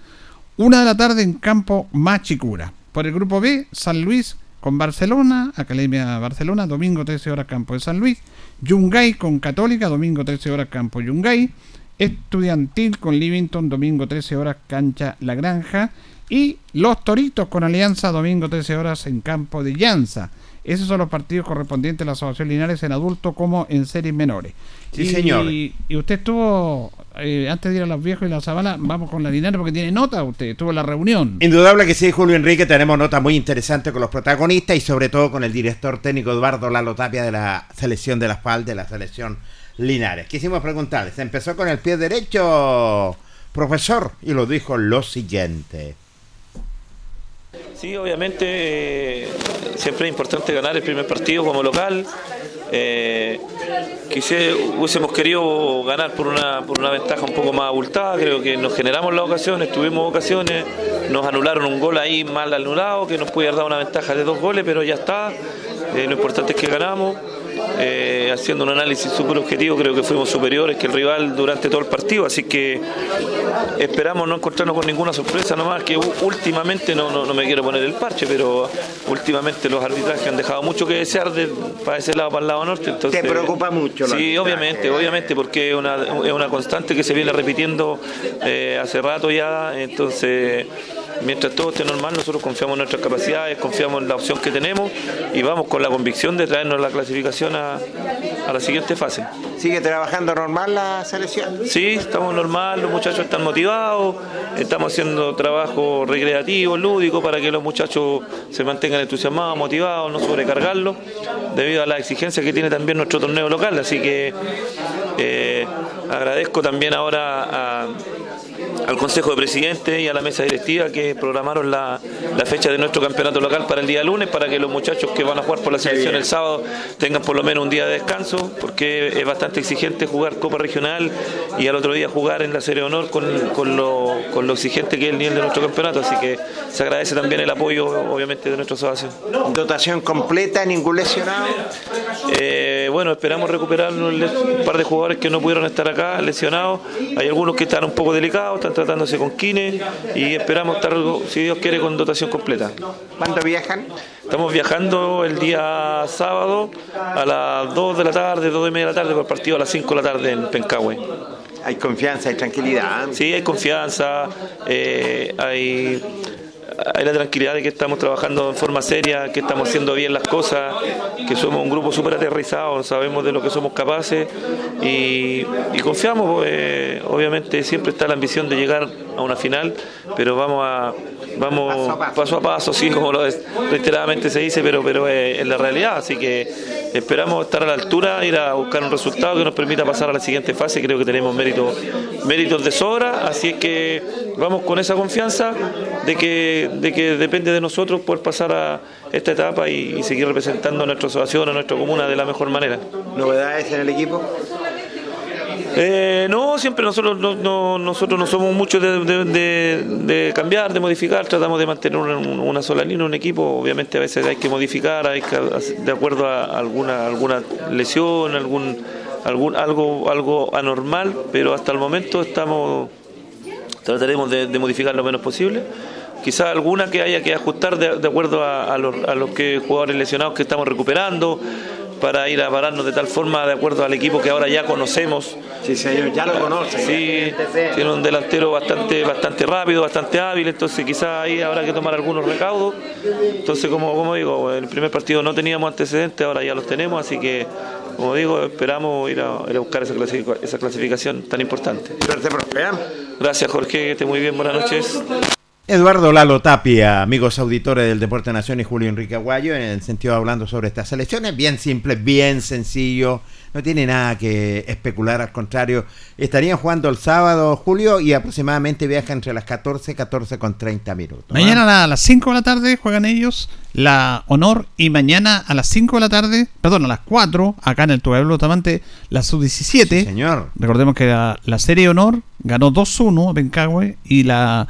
1 de la tarde en Campo Machicura. Por el grupo B, San Luis con Barcelona, Academia Barcelona, domingo 13 horas Campo de San Luis. Yungay con Católica, domingo 13 horas Campo Yungay. Estudiantil con Livington, domingo 13 horas Cancha La Granja. Y Los Toritos con Alianza, domingo 13 horas en Campo de Llanza. Esos son los partidos correspondientes a la Asociación Linares en adultos como en series menores. Sí, y, señor. Y, usted estuvo, eh, antes de ir a los viejos y la Zabala, vamos con la Linares porque tiene nota usted, estuvo en la reunión. Indudable que sí, Julio Enrique, tenemos notas muy interesantes con los protagonistas y sobre todo con el director técnico Eduardo Lalo Tapia de la selección de la FAL, de la selección Linares. Quisimos preguntarles, empezó con el pie derecho, profesor, y lo dijo lo siguiente. Sí, obviamente eh, siempre es importante ganar el primer partido como local. Eh, quizá hubiésemos querido ganar por una, por una ventaja un poco más abultada, creo que nos generamos las ocasiones, tuvimos ocasiones, nos anularon un gol ahí mal anulado que nos puede haber dado una ventaja de dos goles, pero ya está, Eh, lo importante es que ganamos. Eh, haciendo un análisis súper objetivo, creo que fuimos superiores que el rival durante todo el partido, así que esperamos no encontrarnos con ninguna sorpresa nomás, que últimamente, no, no, no me quiero poner el parche, pero últimamente los arbitrajes han dejado mucho que desear de- para ese lado, para el lado norte. Entonces, Te preocupa mucho Sí, obviamente, obviamente, porque es una, es una constante que se viene repitiendo eh, hace rato ya, entonces mientras todo esté normal, nosotros confiamos en nuestras capacidades, confiamos en la opción que tenemos y vamos con la convicción de traernos la clasificación a, a la siguiente fase. ¿Sigue trabajando normal la selección? Sí, estamos normal, los muchachos están motivados, estamos haciendo trabajo recreativo, lúdico, para que los muchachos se mantengan entusiasmados, motivados, no sobrecargarlos, debido a la exigencia que tiene también nuestro torneo local. Así que eh, agradezco también ahora a- al Consejo de Presidentes y a la mesa directiva que programaron la, la fecha de nuestro campeonato local para el día lunes, para que los muchachos que van a jugar por la selección el sábado tengan por lo menos un día de descanso, porque es bastante exigente jugar Copa Regional y al otro día jugar en la Serie de Honor con, con lo, con lo exigente que es el nivel de nuestro campeonato. Así que se agradece también el apoyo, obviamente, de nuestra asociación. Dotación completa, ningún lesionado. Eh, bueno, esperamos recuperar un par de jugadores que no pudieron estar acá, lesionados. Hay algunos que están un poco delicados, están tratándose con kines y esperamos estar, si Dios quiere, con dotación completa. ¿Cuándo viajan? Estamos viajando el día sábado a las 2 de la tarde, 2 y media de la tarde, por el partido a las 5 de la tarde en Pencahue. Hay confianza, hay tranquilidad. Sí, hay confianza, eh, hay, hay la tranquilidad de que estamos trabajando en forma seria, que estamos haciendo bien las cosas, que somos un grupo súper aterrizado, sabemos de lo que somos capaces y, y confiamos. eh, obviamente siempre está la ambición de llegar a una final, pero vamos a vamos paso a paso, sí, como lo es- reiteradamente se dice, pero pero es la realidad, así que esperamos estar a la altura, ir a buscar un resultado que nos permita pasar a la siguiente fase, creo que tenemos méritos méritos de sobra, así es que vamos con esa confianza de que de que depende de nosotros poder pasar a esta etapa y, y seguir representando a nuestra asociación, a nuestra comuna de la mejor manera. ¿Novedades en el equipo? Eh, no, siempre nosotros no, no- nosotros no somos muchos de, de- de- de cambiar, de modificar, tratamos de mantener una, una sola línea, un equipo, obviamente a veces hay que modificar, hay que, de acuerdo a alguna, alguna lesión, algún, algún algo, algo anormal, pero hasta el momento estamos trataremos de modificar lo menos posible. Quizás alguna que haya que ajustar de, de acuerdo a, a los, a los que jugadores lesionados que estamos recuperando para ir a pararnos de tal forma de acuerdo al equipo que ahora ya conocemos. Sí, señor, ya lo conoce. Sí, tiene un delantero bastante bastante rápido, bastante hábil, entonces quizás ahí habrá que tomar algunos recaudos. Entonces, como, como digo, en el primer partido no teníamos antecedentes, ahora ya los tenemos, así que, como digo, esperamos ir a, ir a buscar esa, clasific- esa clasificación tan importante. ¿eh? Gracias, Jorge, que esté muy bien, buenas noches. Eduardo Lalo Tapia, amigos auditores del Deporte Nación y Julio Enrique Aguayo, en el sentido hablando sobre estas elecciones, bien simple, bien sencillo, no tiene nada que especular, al contrario, estarían jugando el sábado, Julio, y aproximadamente viaja entre las 14 y 14 con 30 minutos. ¿ah? Mañana a las 5 de la tarde juegan ellos la Honor y mañana a las 5 de la tarde, perdón, a las 4, acá en el Pueblo Tamante, la Sub-17. señor. Recordemos que la, la Serie Honor ganó 2-1 a Bencagüe y la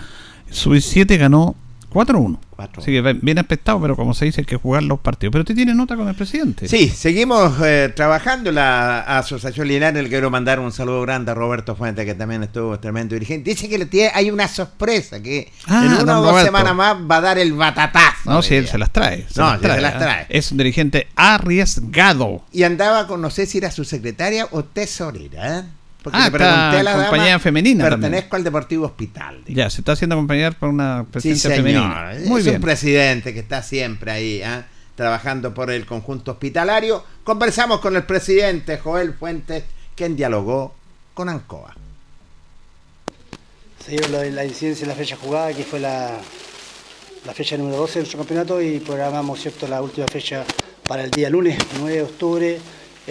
Sub-17 ganó 4-1. Así que bien aspectado, pero como se dice, hay que jugar los partidos. Pero usted tiene nota con el presidente. Sí, seguimos eh, trabajando la Asociación Linares. Le quiero mandar un saludo grande a Roberto Fuente, que también estuvo tremendo dirigente. Dice que le tiene, hay una sorpresa, que Ah, en una o dos semanas más va a dar el batatazo. No, si él se las trae. se No, las se las ¿eh? trae. Es un dirigente arriesgado. Y andaba con, no sé si era su secretaria o tesorera. ¿eh? Porque Ah, le pregunté a la compañía dama, femenina también. Pertenezco al Deportivo Hospital. Ya, se está haciendo acompañar por una Sí, presencia señor. femenina. Muy es bien. un presidente que está siempre ahí, ¿ah? trabajando por el conjunto hospitalario. Conversamos con el presidente Joel Fuentes, quien dialogó con Ancoa. Se dio la, la incidencia de la fecha jugada, que fue la, la fecha número 12 de nuestro campeonato, y programamos ¿cierto? la última fecha para el día lunes, 9 de octubre,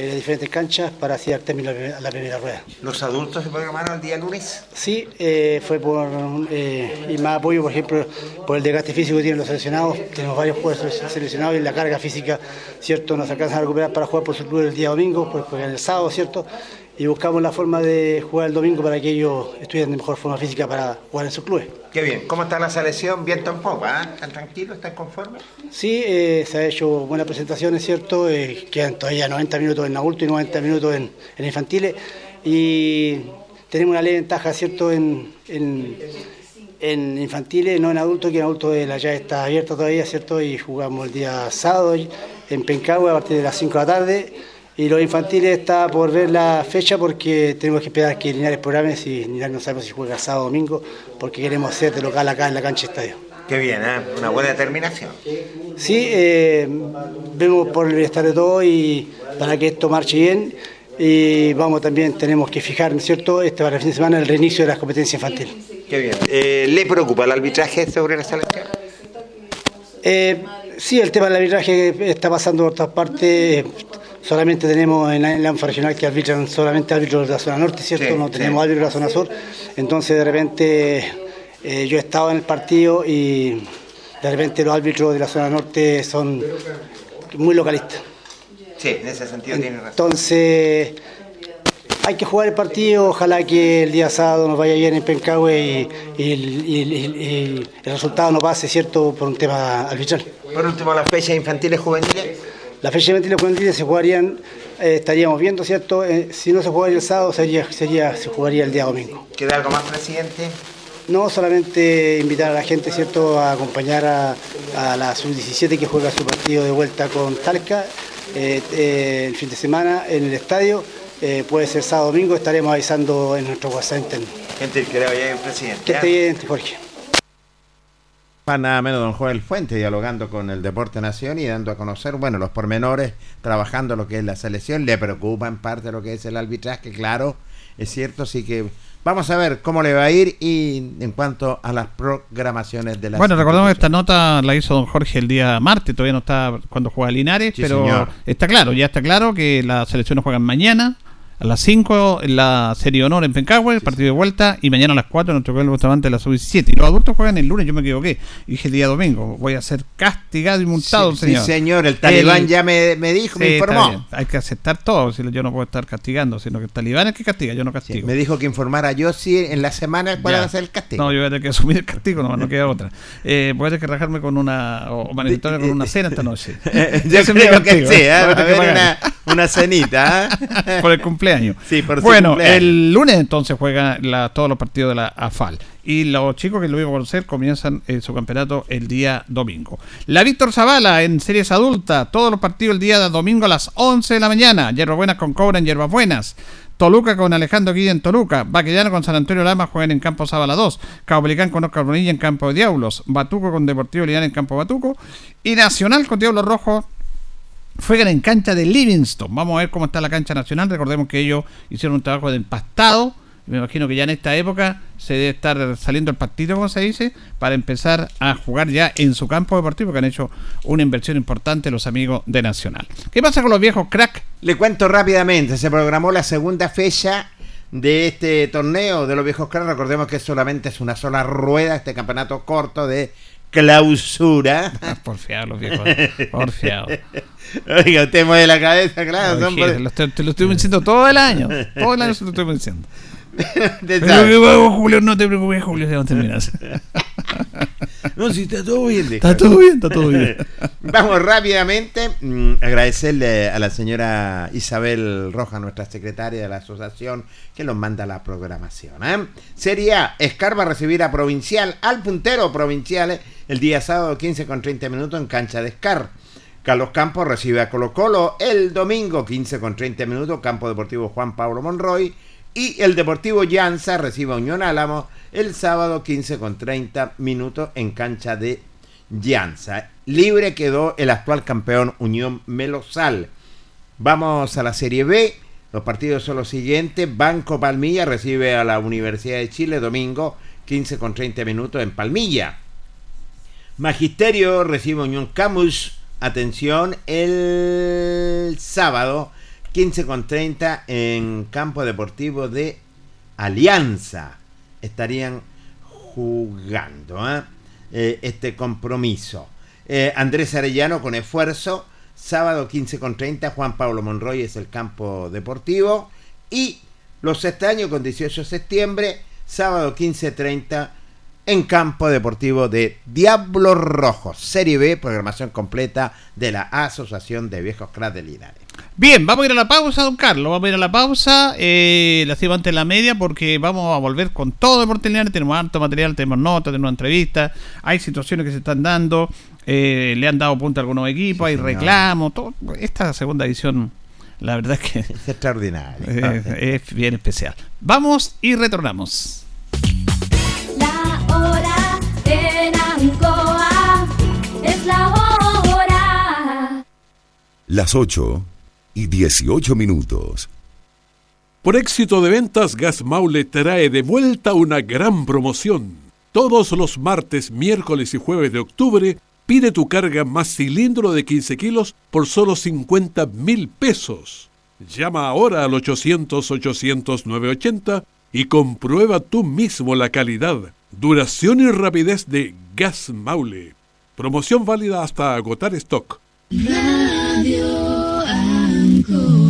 en las diferentes canchas para así dar término a la primera- rueda. ¿Los adultos se programaron el día lunes? Sí, eh, fue por eh, y más apoyo, por ejemplo, por el desgaste físico que tienen los seleccionados. Tenemos varios jugadores seleccionados y la carga física, ¿cierto? Nos alcanzan a recuperar para jugar por su club el día domingo, pues juegan el sábado, ¿cierto? Y buscamos la forma de jugar el domingo para que ellos estuvieran de mejor forma física para jugar en sus clubes. Qué bien. ¿Cómo está la selección? Bien tampoco, ¿ah? ¿Están tranquilos? ¿Están conformes? Sí, eh, se ha hecho buena presentación, es cierto. eh, quedan todavía 90 minutos en adulto y 90 minutos en, en infantiles. Y tenemos una leve ventaja, ¿cierto?, en, en, en infantiles, no en adultos, que en adultos eh, la llave está abierta todavía, ¿cierto? Y jugamos el día sábado en Pencahue a partir de las 5 de la tarde. Y los infantiles está por ver la fecha porque tenemos que esperar que Linares programe si Linares no sabemos si juega sábado o domingo, porque queremos hacer de local acá en la cancha estadio. Qué bien, ¿eh? Una buena determinación. Sí, eh, vemos por el bienestar de todos y para que esto marche bien. Y vamos también, tenemos que fijar, ¿no es cierto?, este para el fin de semana el reinicio de las competencias infantiles. Qué bien. Eh, ¿Le preocupa el arbitraje sobre la selección? Eh, sí, el tema del arbitraje está pasando por todas partes. Solamente tenemos en la, en la ANFA regional que arbitran solamente árbitros de la zona norte, ¿cierto? Sí, no sí. tenemos árbitros de la zona sur. Entonces, de repente, eh, yo he estado en el partido y de repente los árbitros de la zona norte son muy localistas. Sí, en ese sentido tiene razón. Entonces, hay que jugar el partido, ojalá que el día sábado nos vaya bien en Pencahue y, y el resultado no pase, ¿cierto?, por un tema arbitral. Por último, las fechas infantiles juveniles. Las fechas infantiles juveniles se jugarían, eh, estaríamos viendo, ¿cierto?, Eh, si no se jugaría el sábado, sería, sería, se jugaría el día domingo. ¿Queda algo más, presidente? No solamente invitar a la gente, ¿cierto?, a acompañar a, a la sub-17 que juega su partido de vuelta con Talca eh, el fin de semana en el estadio. Puede ser sábado domingo, estaremos avisando en nuestro WhatsApp interno. Gente, que le vaya bien, presidente. Que esté bien, Jorge. Nada menos don Joel Fuente dialogando con el Deporte Nación y dando a conocer, bueno, los pormenores, trabajando lo que es la selección. Le preocupa en parte lo que es el arbitraje, claro, es cierto, así que vamos a ver cómo le va a ir y en cuanto a las programaciones de la Bueno, recordemos que esta nota la hizo don Jorge el día martes, todavía no está cuando juega Linares, Sí, pero señor. está claro, ya está claro que las selecciones juegan mañana a las 5 en la Serie Honor en Pencahue, partido de vuelta, y mañana a las 4 en nuestro club Bustamante de la Sub-17. Y los adultos juegan el lunes, yo me equivoqué. Dije el día domingo, voy a ser castigado y multado, Sí, sí, señor. señor, el talibán ya me- me dijo, me Sí, informó. Hay que aceptar todo, si yo no puedo estar castigando, sino que el talibán es que castiga, yo no castigo. Me dijo que informara yo si en la semana cuál va a ser el castigo. No, yo voy a tener que asumir el castigo, no, no queda otra. Eh, voy a tener que rajarme con una, o manifestarme con una cena esta noche. Eh, Yo Ese creo que sí, ¿eh? ¿eh? Voy a tener que ver una cenita. ¿eh? por el cumpleaños. Sí, por su bueno, cumpleaños. el lunes entonces juegan la- todos los partidos de la AFAL. Y los chicos que lo iba a conocer comienzan eh, su campeonato el día domingo. La Víctor Zavala en series adultas, todos los partidos el día domingo a las 11 de la mañana. Hierbas Buenas con Cobra en Hierbas Buenas. Toluca con Alejandro Guilla en Toluca. Baquellano con San Antonio Lama juegan en Campo Zabala 2. Cabo Pelicán con Oscar Bonilla en Campo de Diablos. Batuco con Deportivo Linares en Campo Batuco. Y Nacional con Diablos Rojos juegan en cancha de Livingston. Vamos a ver cómo está la cancha nacional. Recordemos que ellos hicieron un trabajo de empastado. Me imagino que ya en esta época se debe estar saliendo el partido, como se dice, para empezar a jugar ya en su campo deportivo, que han hecho una inversión importante los amigos de Nacional. ¿Qué pasa con los viejos crack? Le cuento rápidamente, se programó la segunda fecha de este torneo de los viejos claros. Recordemos que solamente es una sola rueda, este campeonato corto de clausura. Porfiado los viejos, porfiado. Oiga, usted mueve la cabeza, claro. Oye, son por- te, lo estoy, te lo estoy diciendo todo el año. Todo el año se lo estoy diciendo. Pero que vamos, Julio, no te preocupes, Julio, ya no terminas. No, si está todo bien. Está todo bien, está todo bien. Vamos rápidamente. mm, agradecerle a la señora Isabel Roja, nuestra secretaria de la asociación, que nos manda la programación. ¿eh? Serie A, Escar va a recibir a Provincial, al puntero Provincial, eh, el día sábado 15 con 30 minutos en cancha de Escar. Carlos Campos recibe a Colo Colo el domingo 15 con 30 minutos, Campo Deportivo Juan Pablo Monroy. Y el Deportivo Llanza recibe a Unión Álamo el sábado 15 con 30 minutos en cancha de Llanza. Libre quedó el actual campeón Unión Melosal. Vamos a la Serie B. Los partidos son los siguientes. Banco Palmilla recibe a la Universidad de Chile domingo 15 con 30 minutos en Palmilla. Magisterio recibe Unión Camus. Atención, el sábado 15 con 30 en Campo Deportivo de Alianza. Estarían jugando ¿eh? Eh, este compromiso. Eh, Andrés Arellano con esfuerzo. Sábado 15 con 30, Juan Pablo Monroy es el campo deportivo. Y los año con 18 de septiembre, sábado 15.30 en campo deportivo de Diablos Rojos, Serie B, programación completa de la Asociación de Viejos Cras de Linares. Bien, vamos a ir a la pausa, don Carlos. Vamos a ir a la pausa. Eh, la hacemos antes de la media porque vamos a volver con todo Deporte Linares. Tenemos harto material, tenemos notas, tenemos entrevistas. Hay situaciones que se están dando. eh, le han dado punto a algunos equipos, hay reclamos. Todo. Esta segunda edición, la verdad es que Es extraordinario. eh, es bien especial. Vamos y retornamos. Las 8 y 18 minutos. Por éxito de ventas, Gas Maule trae de vuelta una gran promoción. Todos los martes, miércoles y jueves de octubre, pide tu carga más cilindro de 15 kilos por solo 50 mil pesos. Llama ahora al 800-800-980 y comprueba tú mismo la calidad, duración y rapidez de Gas Maule. Promoción válida hasta agotar stock. Radio Ancoa.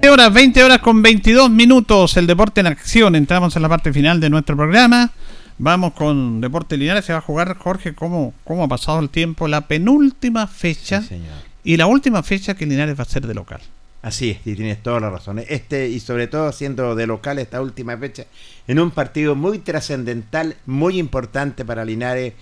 20 horas, 20 horas con 22 minutos, el deporte en acción. Entramos en la parte final de nuestro programa. Vamos con Deporte Linares. Se va a jugar, Jorge, cómo, cómo ha pasado el tiempo. La penúltima fecha y la última fecha que Linares va a ser de local. Así es, y tienes toda la razón. Este, y sobre todo siendo de local esta última fecha, en un partido muy trascendental, muy importante para Linares,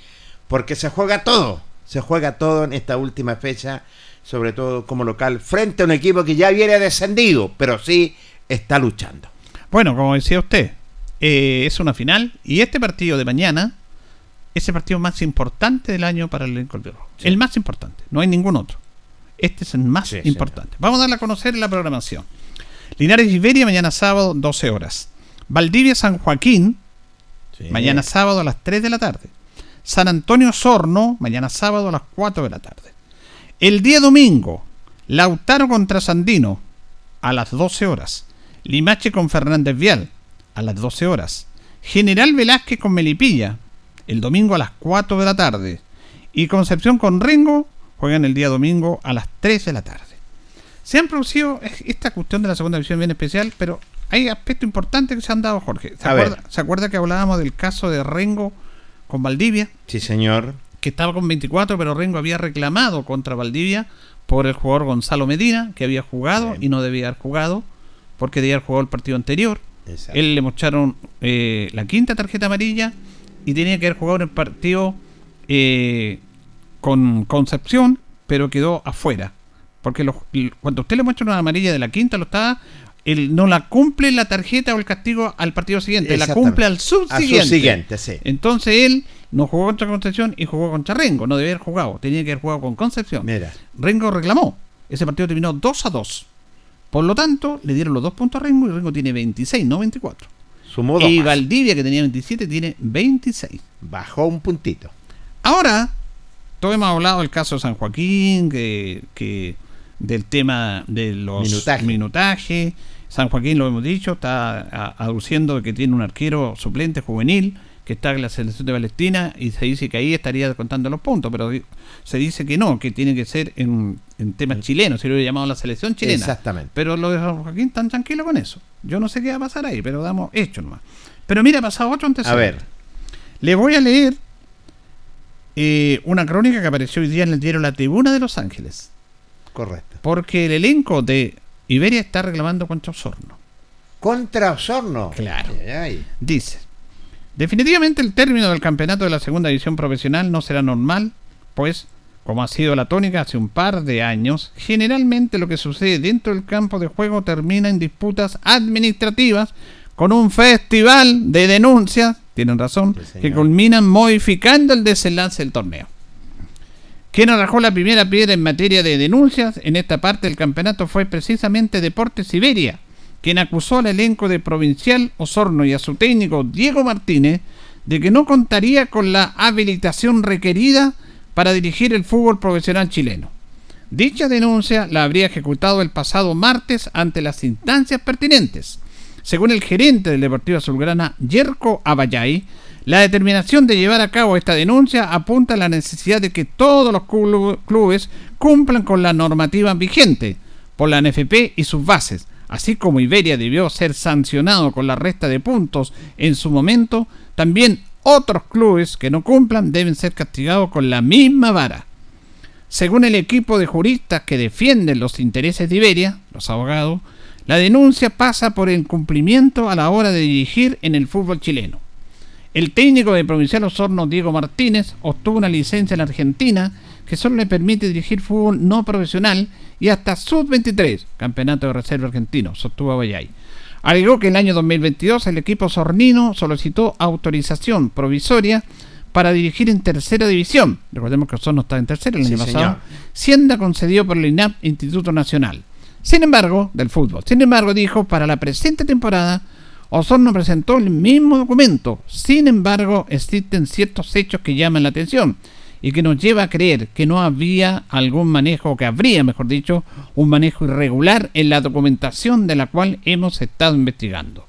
porque se juega todo. Se juega todo en esta última fecha sobre todo como local, frente a un equipo que ya viene descendido, pero sí está luchando. Bueno, como decía usted, eh, es una final y este partido de mañana es el partido más importante del año para el elenco El más importante, no hay ningún otro. Este es el más importante. Vamos a darle a conocer la programación. Linares Iberia mañana sábado 12 horas. Valdivia San Joaquín mañana sábado a las 3 de la tarde. San Antonio Sorno mañana sábado a las 4 de la tarde. El día domingo, Lautaro contra Sandino a las 12 horas. Limache con Fernández Vial a las 12 horas. General Velázquez con Melipilla el domingo a las 4 de la tarde. Y Concepción con Ringo juegan el día domingo a las 3 de la tarde. Se han producido esta cuestión de la segunda división bien especial, pero hay aspectos importantes que se han dado, Jorge. ¿Se, acuerda, ¿Se acuerda que hablábamos del caso de Rengo con Valdivia? Sí, señor que estaba con 24, pero Rengo había reclamado contra Valdivia por el jugador Gonzalo Medina, que había jugado y no debía haber jugado, porque debía haber jugado el partido anterior. Él le mostraron eh, la quinta tarjeta amarilla y tenía que haber jugado en el partido eh, con Concepción, pero quedó afuera. Porque cuando usted le muestra una amarilla de la quinta, lo está él no la cumple la tarjeta o el castigo al partido siguiente, la cumple al subsiguiente. Entonces él no jugó contra Concepción y jugó contra Rengo. No debía haber jugado, tenía que haber jugado con Concepción. Mira. Rengo reclamó. Ese partido terminó 2 a 2. Por lo tanto, le dieron los dos puntos a Rengo y Rengo tiene 26, no 24. Sumó y Valdivia, que tenía 27, tiene 26. Bajó un puntito. Ahora, todos hemos hablado del caso de San Joaquín, que, que del tema de los minutajes San Joaquín, lo hemos dicho, está aduciendo que tiene un arquero suplente juvenil que está en la selección de Palestina y se dice que ahí estaría contando los puntos, pero se dice que no, que tiene que ser en, temas chilenos, se lo hubiera llamado la selección chilena. Exactamente. Pero los de Joaquín están tranquilos con eso. Yo no sé qué va a pasar ahí, pero damos hecho nomás. Pero mira, ha pasado otro antecedente. A ver. Le voy a leer eh, una crónica que apareció hoy día en el diario La Tribuna de Los Ángeles. Correcto. Porque el elenco de Iberia está reclamando contra Osorno. ¿Contra Osorno? Claro. Dice, definitivamente el término del campeonato de la segunda división profesional no será normal, pues, como ha sido la tónica hace un par de años, generalmente lo que sucede dentro del campo de juego termina en disputas administrativas con un festival de denuncias, tienen razón, que culminan modificando el desenlace del torneo. Quien arrojó la primera piedra en materia de denuncias en esta parte del campeonato fue precisamente Deportes Siberia, quien acusó al elenco de Provincial Osorno y a su técnico Diego Martínez de que no contaría con la habilitación requerida para dirigir el fútbol profesional chileno. Dicha denuncia la habría ejecutado el pasado martes ante las instancias pertinentes. Según el gerente del Deportivo Azulgrana, Yerko Abayay, la determinación de llevar a cabo esta denuncia apunta a la necesidad de que todos los clubes cumplan con la normativa vigente por la NFP y sus bases, así como Iberia debió ser sancionado con la resta de puntos en su momento, también otros clubes que no cumplan deben ser castigados con la misma vara. Según el equipo de juristas que defienden los intereses de Iberia, los abogados, La denuncia pasa por incumplimiento a la hora de dirigir en el fútbol chileno. El técnico de Provincial Osorno, Diego Martínez, obtuvo una licencia en Argentina que solo le permite dirigir fútbol no profesional y hasta sub-23, campeonato de reserva argentino, sostuvo Aguayay. Alegó que en el año 2022 el equipo sornino solicitó autorización provisoria para dirigir en tercera división. Recordemos que Osorno estaba en tercera el Sí, año señor. pasado. Siendo concedido por el INAP Instituto Nacional. Sin embargo, del fútbol. Sin embargo, dijo, para la presente temporada, Osorno presentó el mismo documento. Sin embargo, existen ciertos hechos que llaman la atención y que nos lleva a creer que no había algún manejo, que habría, mejor dicho, un manejo irregular en la documentación de la cual hemos estado investigando.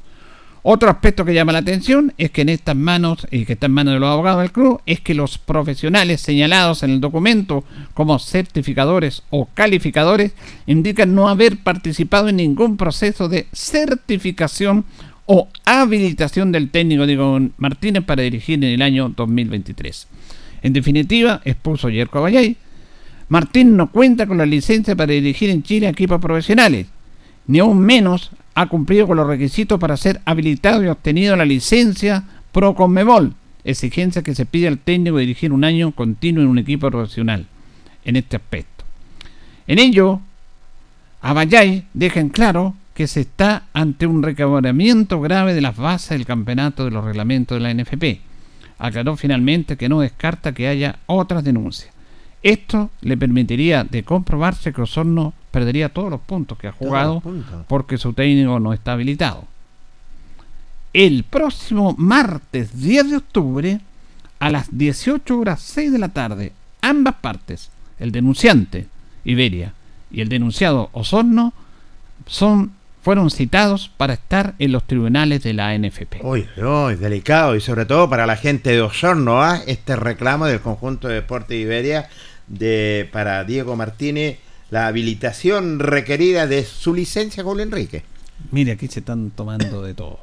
Otro aspecto que llama la atención es que en estas manos, y que está en manos de los abogados del club, es que los profesionales señalados en el documento como certificadores o calificadores indican no haber participado en ningún proceso de certificación o habilitación del técnico Diego Martínez para dirigir en el año 2023. En definitiva, expuso Yerko Abayay, Martín no cuenta con la licencia para dirigir en Chile equipos profesionales, ni aún menos ha cumplido con los requisitos para ser habilitado y obtenido la licencia Pro Conmebol, exigencia que se pide al técnico dirigir un año continuo en un equipo profesional en este aspecto. En ello, Abayay deja en claro que se está ante un recabaramiento grave de las bases del campeonato de los reglamentos de la NFP. Aclaró finalmente que no descarta que haya otras denuncias. Esto le permitiría de comprobarse que Osorno perdería todos los puntos que ha jugado porque su técnico no está habilitado. El próximo martes 10 de octubre a las 18 horas 6 de la tarde, ambas partes, el denunciante Iberia y el denunciado Osorno, son, fueron citados para estar en los tribunales de la NFP. Uy, uy, delicado y sobre todo para la gente de Osorno, ¿ah? este reclamo del conjunto de Deporte Iberia de para Diego Martínez la habilitación requerida de su licencia con Enrique. Mire, aquí se están tomando de todo.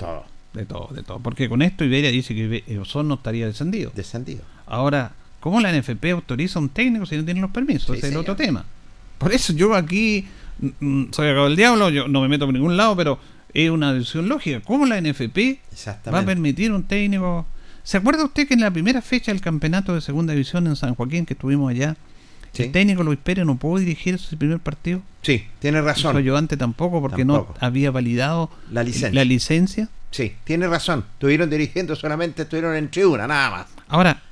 De todo, de todo. Porque con esto Iberia dice que Ibe- Osorno estaría descendido. Descendido. Ahora, ¿cómo la NFP autoriza a un técnico si no tiene los permisos? Sí, Ese es el otro tema. Por eso yo aquí soy acá del diablo, yo no me meto por ningún lado, pero es una decisión lógica. ¿Cómo la NFP va a permitir un técnico? ¿Se acuerda usted que en la primera fecha del campeonato de segunda división en San Joaquín que estuvimos allá, Sí. el técnico Luis Pérez no pudo dirigir su primer partido? Sí, tiene razón. Su ayudante tampoco porque Tampoco. no había validado La licencia. la licencia. Sí, tiene razón. Estuvieron dirigiendo solamente, estuvieron en tribuna, nada más. Ahora,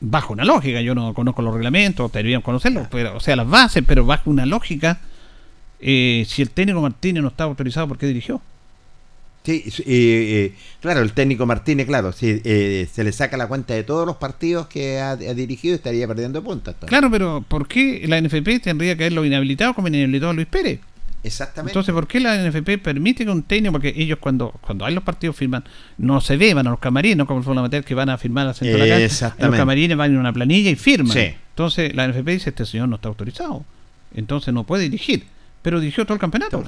bajo una lógica, yo no conozco los reglamentos, deberían conocerlos, pero, o sea, las bases, pero bajo una lógica, eh, si el técnico Martínez no estaba autorizado, ¿por qué dirigió? Sí, y- y, claro, el técnico Martínez, claro, si eh, se le saca la cuenta de todos los partidos que ha, ha dirigido, estaría perdiendo puntos. Claro, pero ¿por qué la NFP tendría que haberlo inhabilitado como inhabilitado a Luis Pérez? Exactamente. Entonces, ¿por qué la NFP permite que un técnico, porque ellos cuando cuando hay los partidos firman, no se ve, van a los camarines, no como el fútbol amateur que van a firmar al centro de la cancha, en los camarines van en una planilla y firman. Sí. Entonces, la NFP dice, este señor no está autorizado, entonces no puede dirigir, pero dirigió todo el campeonato.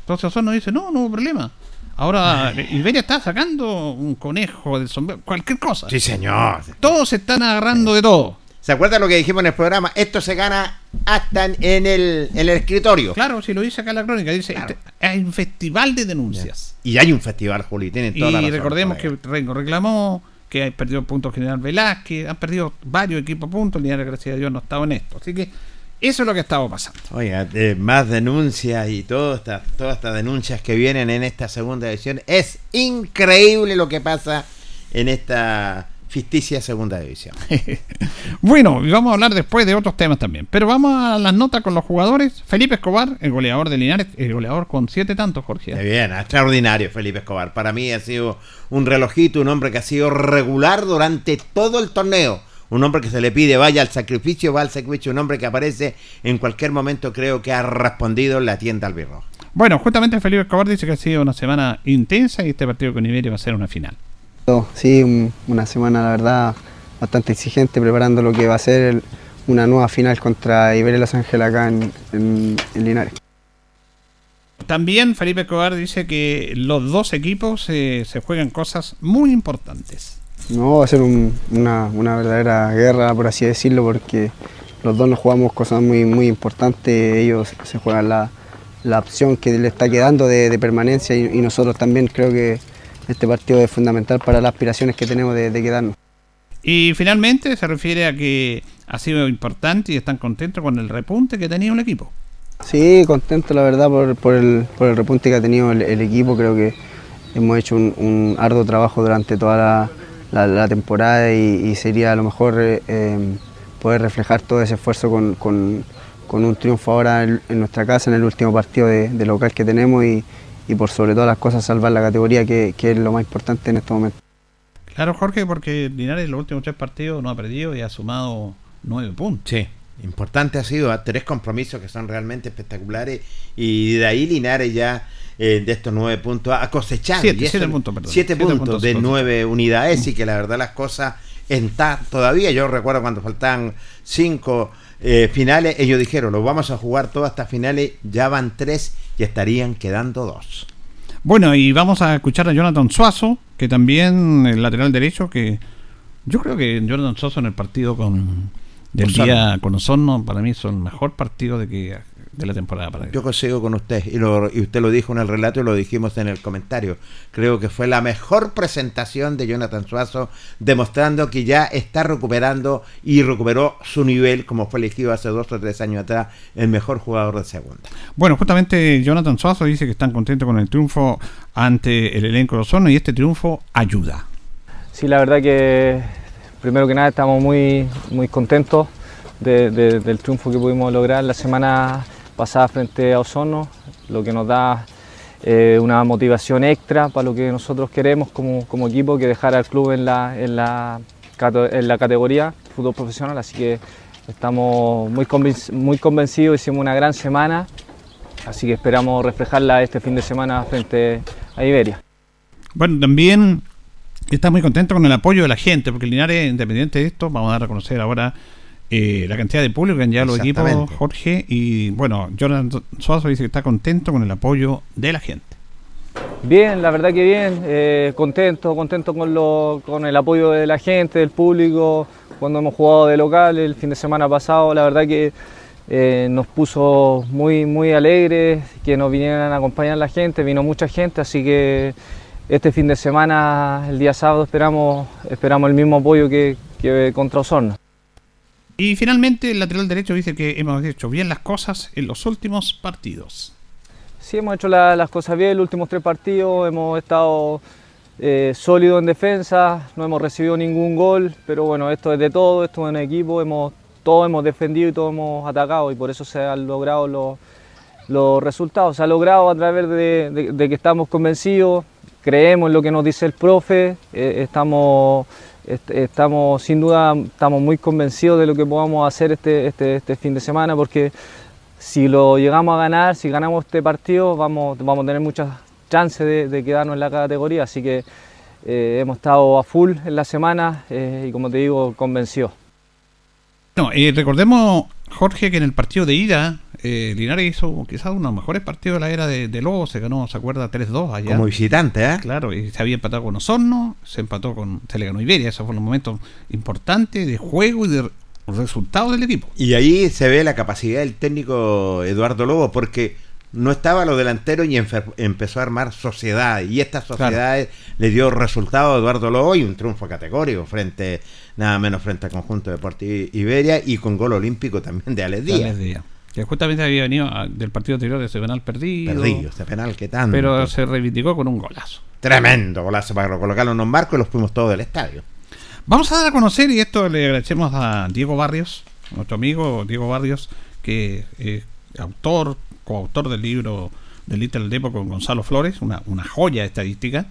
Entonces Osorno dice, no, no hubo problema. Ahora, Iberia está sacando un conejo del sombrero, cualquier cosa. Sí, señor. Todos se están agarrando de todo. ¿Se acuerda lo que dijimos en el programa? Esto se gana hasta en en el, en el escritorio. Claro, si lo dice acá la crónica, dice, este- hay un festival de denuncias. Y hay un festival, Juli, tienen toda la Y razón, recordemos que Rengo reclamó que ha perdido puntos General Velázquez, han perdido varios equipos puntos, Linares, gracias a Dios, no ha estado en esto. Así que eso es lo que ha estado pasando. Oiga, eh, más denuncias y todas estas denuncias que vienen en esta segunda división. Es increíble lo que pasa en esta ficticia segunda división. Bueno, y vamos a hablar después de otros temas también. Pero vamos a las notas con los jugadores. Felipe Escobar, el goleador de Linares, el goleador con siete tantos, Jorge. Muy bien, extraordinario Felipe Escobar. Para mí ha sido un relojito, un hombre que ha sido regular durante todo el torneo. Un hombre que se le pide vaya al sacrificio, va al sacrificio. Un hombre que aparece en cualquier momento, creo que ha respondido en la tienda albirroja. Bueno, justamente Felipe Escobar dice que ha sido una semana intensa y este partido con Iberia va a ser una final. Sí, un- una semana la verdad bastante exigente preparando lo que va a ser el- una nueva final contra Iberia Los Ángeles acá en, en- en Linares. También Felipe Escobar dice que los dos equipos eh, se juegan cosas muy importantes. No, va a ser un- una, una verdadera guerra, por así decirlo, porque los dos nos jugamos cosas muy, muy importantes. Ellos se juegan la, la opción que le está quedando de, de permanencia y, y nosotros también creo que este partido es fundamental para las aspiraciones que tenemos de, de quedarnos. Y finalmente se refiere a que ha sido importante y están contentos con el repunte que tenía un equipo. Sí, contento la verdad por, por el, por el repunte que ha tenido el, el equipo. Creo que hemos hecho un, un arduo trabajo durante toda la, la- la temporada y, y sería a lo mejor eh, eh, poder reflejar todo ese esfuerzo con, con- con un triunfo ahora en, en nuestra casa, en el último partido de, de local que tenemos y, y por sobre todas las cosas salvar la categoría que, que es lo más importante en este momento. Claro, Jorge, porque Linares los últimos tres partidos no ha perdido y ha sumado nueve puntos. Sí. Importante ha sido a tres compromisos que son realmente espectaculares y de ahí Linares ya eh, de estos nueve puntos ha cosechado. Siete, y eso- siete puntos, perdón. Siete Siete puntos puntos de nueve unidades y que la verdad las cosas están todavía. Yo recuerdo cuando faltaban cinco eh, finales, ellos dijeron, lo vamos a jugar todas estas finales, ya van tres y estarían quedando dos. Bueno, y vamos a escuchar a Jonathan Suazo, que también el lateral derecho, que yo creo que Jonathan Suazo en el partido con del Osorno. día con Osorno, para mí es el mejor partido de que de la temporada para. Yo consigo con usted, y, lo- y usted lo dijo en el relato y lo dijimos en el comentario. Creo que fue la mejor presentación de Jonathan Suazo, demostrando que ya está recuperando y recuperó su nivel, como fue elegido hace dos o tres años atrás, el mejor jugador de segunda. Bueno, justamente Jonathan Suazo dice que están contentos con el triunfo ante el elenco de Osorno y este triunfo ayuda. Sí, la verdad que primero que nada estamos muy, muy contentos de- de- del triunfo que pudimos lograr la semana pasada frente a Osorno, lo que nos da eh, una motivación extra para lo que nosotros queremos como, como equipo, que dejar al club en la, en la, en la categoría fútbol profesional, así que estamos muy, convenc- muy convencidos, hicimos una gran semana, así que esperamos reflejarla este fin de semana frente a Iberia. Bueno, también está muy contento con el apoyo de la gente, porque Linares, independiente de esto, vamos a dar a conocer ahora eh, la cantidad de público que han llegado los equipos. Jorge, y bueno, Jonathan Suazo dice que está contento con el apoyo de la gente. Bien, la verdad que bien, eh, contento, contento con, lo, con el apoyo de la gente, del público, cuando hemos jugado de local el fin de semana pasado, la verdad que eh, nos puso muy, muy alegres que nos vinieran a acompañar la gente, vino mucha gente, así que este fin de semana, el día sábado, esperamos, esperamos el mismo apoyo que, que contra Osorno. Y finalmente el lateral derecho dice que hemos hecho bien las cosas en los últimos partidos. Sí, hemos hecho la- las cosas bien, los últimos tres partidos hemos estado eh, sólidos en defensa, no hemos recibido ningún gol, pero bueno, esto es de todo, esto es un equipo, hemos, todos hemos defendido y todos hemos atacado y por eso se han logrado los, los resultados. Se ha logrado a través de, que estamos convencidos, creemos en lo que nos dice el profe, eh, estamos, est- estamos sin duda estamos muy convencidos de lo que podamos hacer este, este, este fin de semana porque si lo llegamos a ganar, si ganamos este partido, vamos, vamos a tener muchas chances de, quedarnos en la categoría. Así que eh, hemos estado a full en la semana eh, y como te digo, convencido. No, eh, recordemos, Jorge, que en el partido de ida, eh, Linares hizo quizás uno de los mejores partidos de la era de, de Lobo, se ganó, ¿se acuerda? 3-2 allá. Como visitante, ¿eh? Claro, y se había empatado con Osorno, se empató con, se le ganó Iberia, esos fueron los momentos importantes de juego y de resultados del equipo. Y ahí se ve la capacidad del técnico Eduardo Lobo, porque no estaba los delanteros y empezó a armar sociedades. Y estas sociedades le dio resultado a Eduardo Lobo y un triunfo categórico frente, nada menos frente al conjunto Deportivo Iberia y con gol olímpico también de Alex Díaz. Alex Díaz. Que justamente había venido del partido anterior de ese penal perdido. Perdido, ese penal que tanto. Pero se reivindicó con un golazo. Tremendo golazo para colocarlo en un marco y los fuimos todos del estadio. Vamos a dar a conocer, y esto le agradecemos a Diego Barrios, nuestro amigo Diego Barrios, que es autor, coautor del libro del Little Depot con Gonzalo Flores, una, una joya estadística,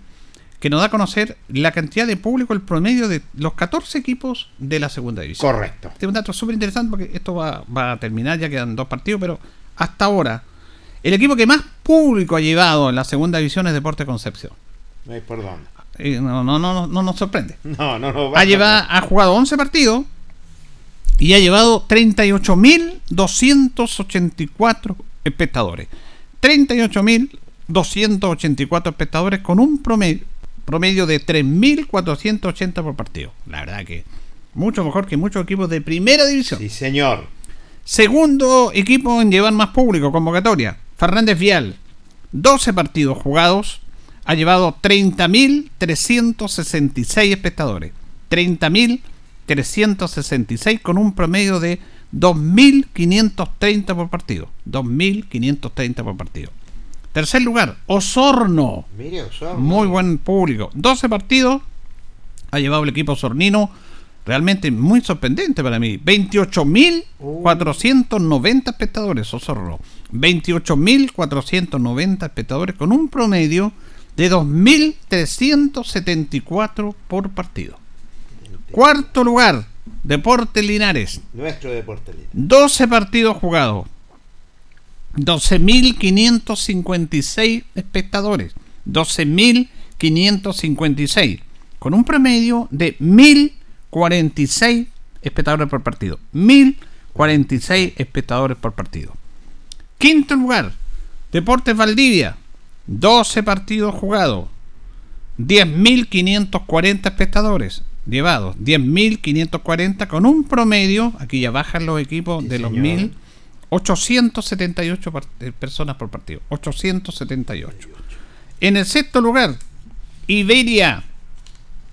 que nos da a conocer la cantidad de público, el promedio de los 14 equipos de la segunda división. Correcto. Este es un dato súper interesante porque esto va, va a terminar, ya quedan dos partidos, pero hasta ahora, el equipo que más público ha llevado en la segunda división es Deporte Concepción. No hay por dónde. No, no, no, no nos sorprende. No, no, no. Ha, llevado, ha jugado 11 partidos y ha llevado 38.284 espectadores. 38.284 espectadores con un promedio, promedio de 3.480 por partido. La verdad que mucho mejor que muchos equipos de primera división. Sí, señor. Segundo equipo en llevar más público, convocatoria. Fernández Vial, 12 partidos jugados, ha llevado 30.366 espectadores. 30.366 con un promedio de 2.530 por partido. 2.530 por partido. Tercer lugar, Osorno. Mire, Osorno. Muy buen público. 12 partidos ha llevado el equipo osornino. Realmente muy sorprendente para mí. 28.490 espectadores, Osorno. 28.490 espectadores con un promedio de 2.374 por partido. Cuarto lugar, Deportes Linares. Nuestro deporte libre. 12 partidos jugados. 12.556 espectadores. 12.556. Con un promedio de 1.046 espectadores por partido. 1.046 espectadores por partido. Quinto lugar, Deportes Valdivia. 12 partidos jugados. 10.540 espectadores llevados. 10.540 con un promedio, aquí ya bajan los equipos de los señor. 1.878 par- eh, personas por partido. 878. En el sexto lugar, Iberia.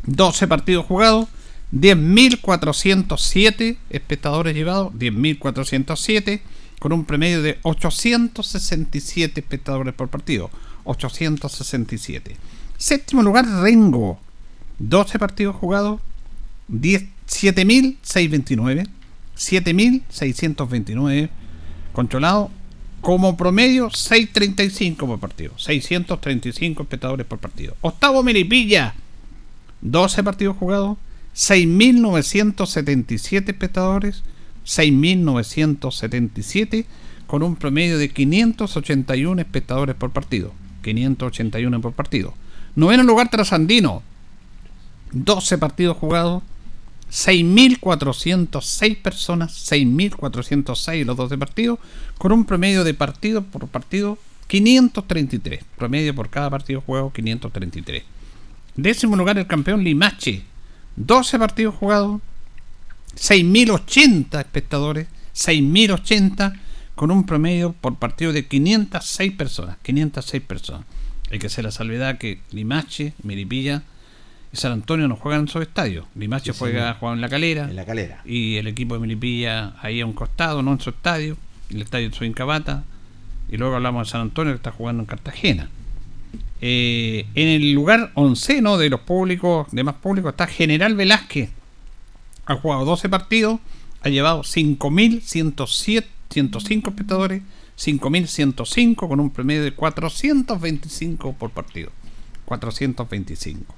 12 partidos jugados. 10.407 espectadores llevados. 10.407 con un promedio de 867 espectadores por partido. 867. Séptimo lugar, Rengo. 12 partidos jugados. 10 7.629. 7.629 controlado como promedio 6.35 por partido. 635 espectadores por partido. Octavo Melipilla. 12 partidos jugados. 6.977 espectadores. 6.977 con un promedio de 581 espectadores por partido. 581 por partido. Noveno lugar Trasandino. 12 partidos jugados. 6.406 personas, 6.406 los 12 partidos, con un promedio de partido por partido 533. Promedio por cada partido jugado 533. Décimo lugar el campeón Limache. 12 partidos jugados, 6.080 espectadores, 6.080 con un promedio por partido de 506 personas. 506 personas. Hay que hacer la salvedad que Limache, Miripilla y San Antonio no juegan en su estadio. Limache Sí, juega, juega en la calera. En la calera. Y el equipo de Milipilla ahí a un costado, no en su estadio. El estadio de su Incabata. Y luego hablamos de San Antonio que está jugando en Cartagena. Eh, en el lugar onceno de los públicos, de más públicos, está General Velázquez. Ha jugado 12 partidos, ha llevado 5.107 105 espectadores, 5.105 con un promedio de 425 por partido. 425.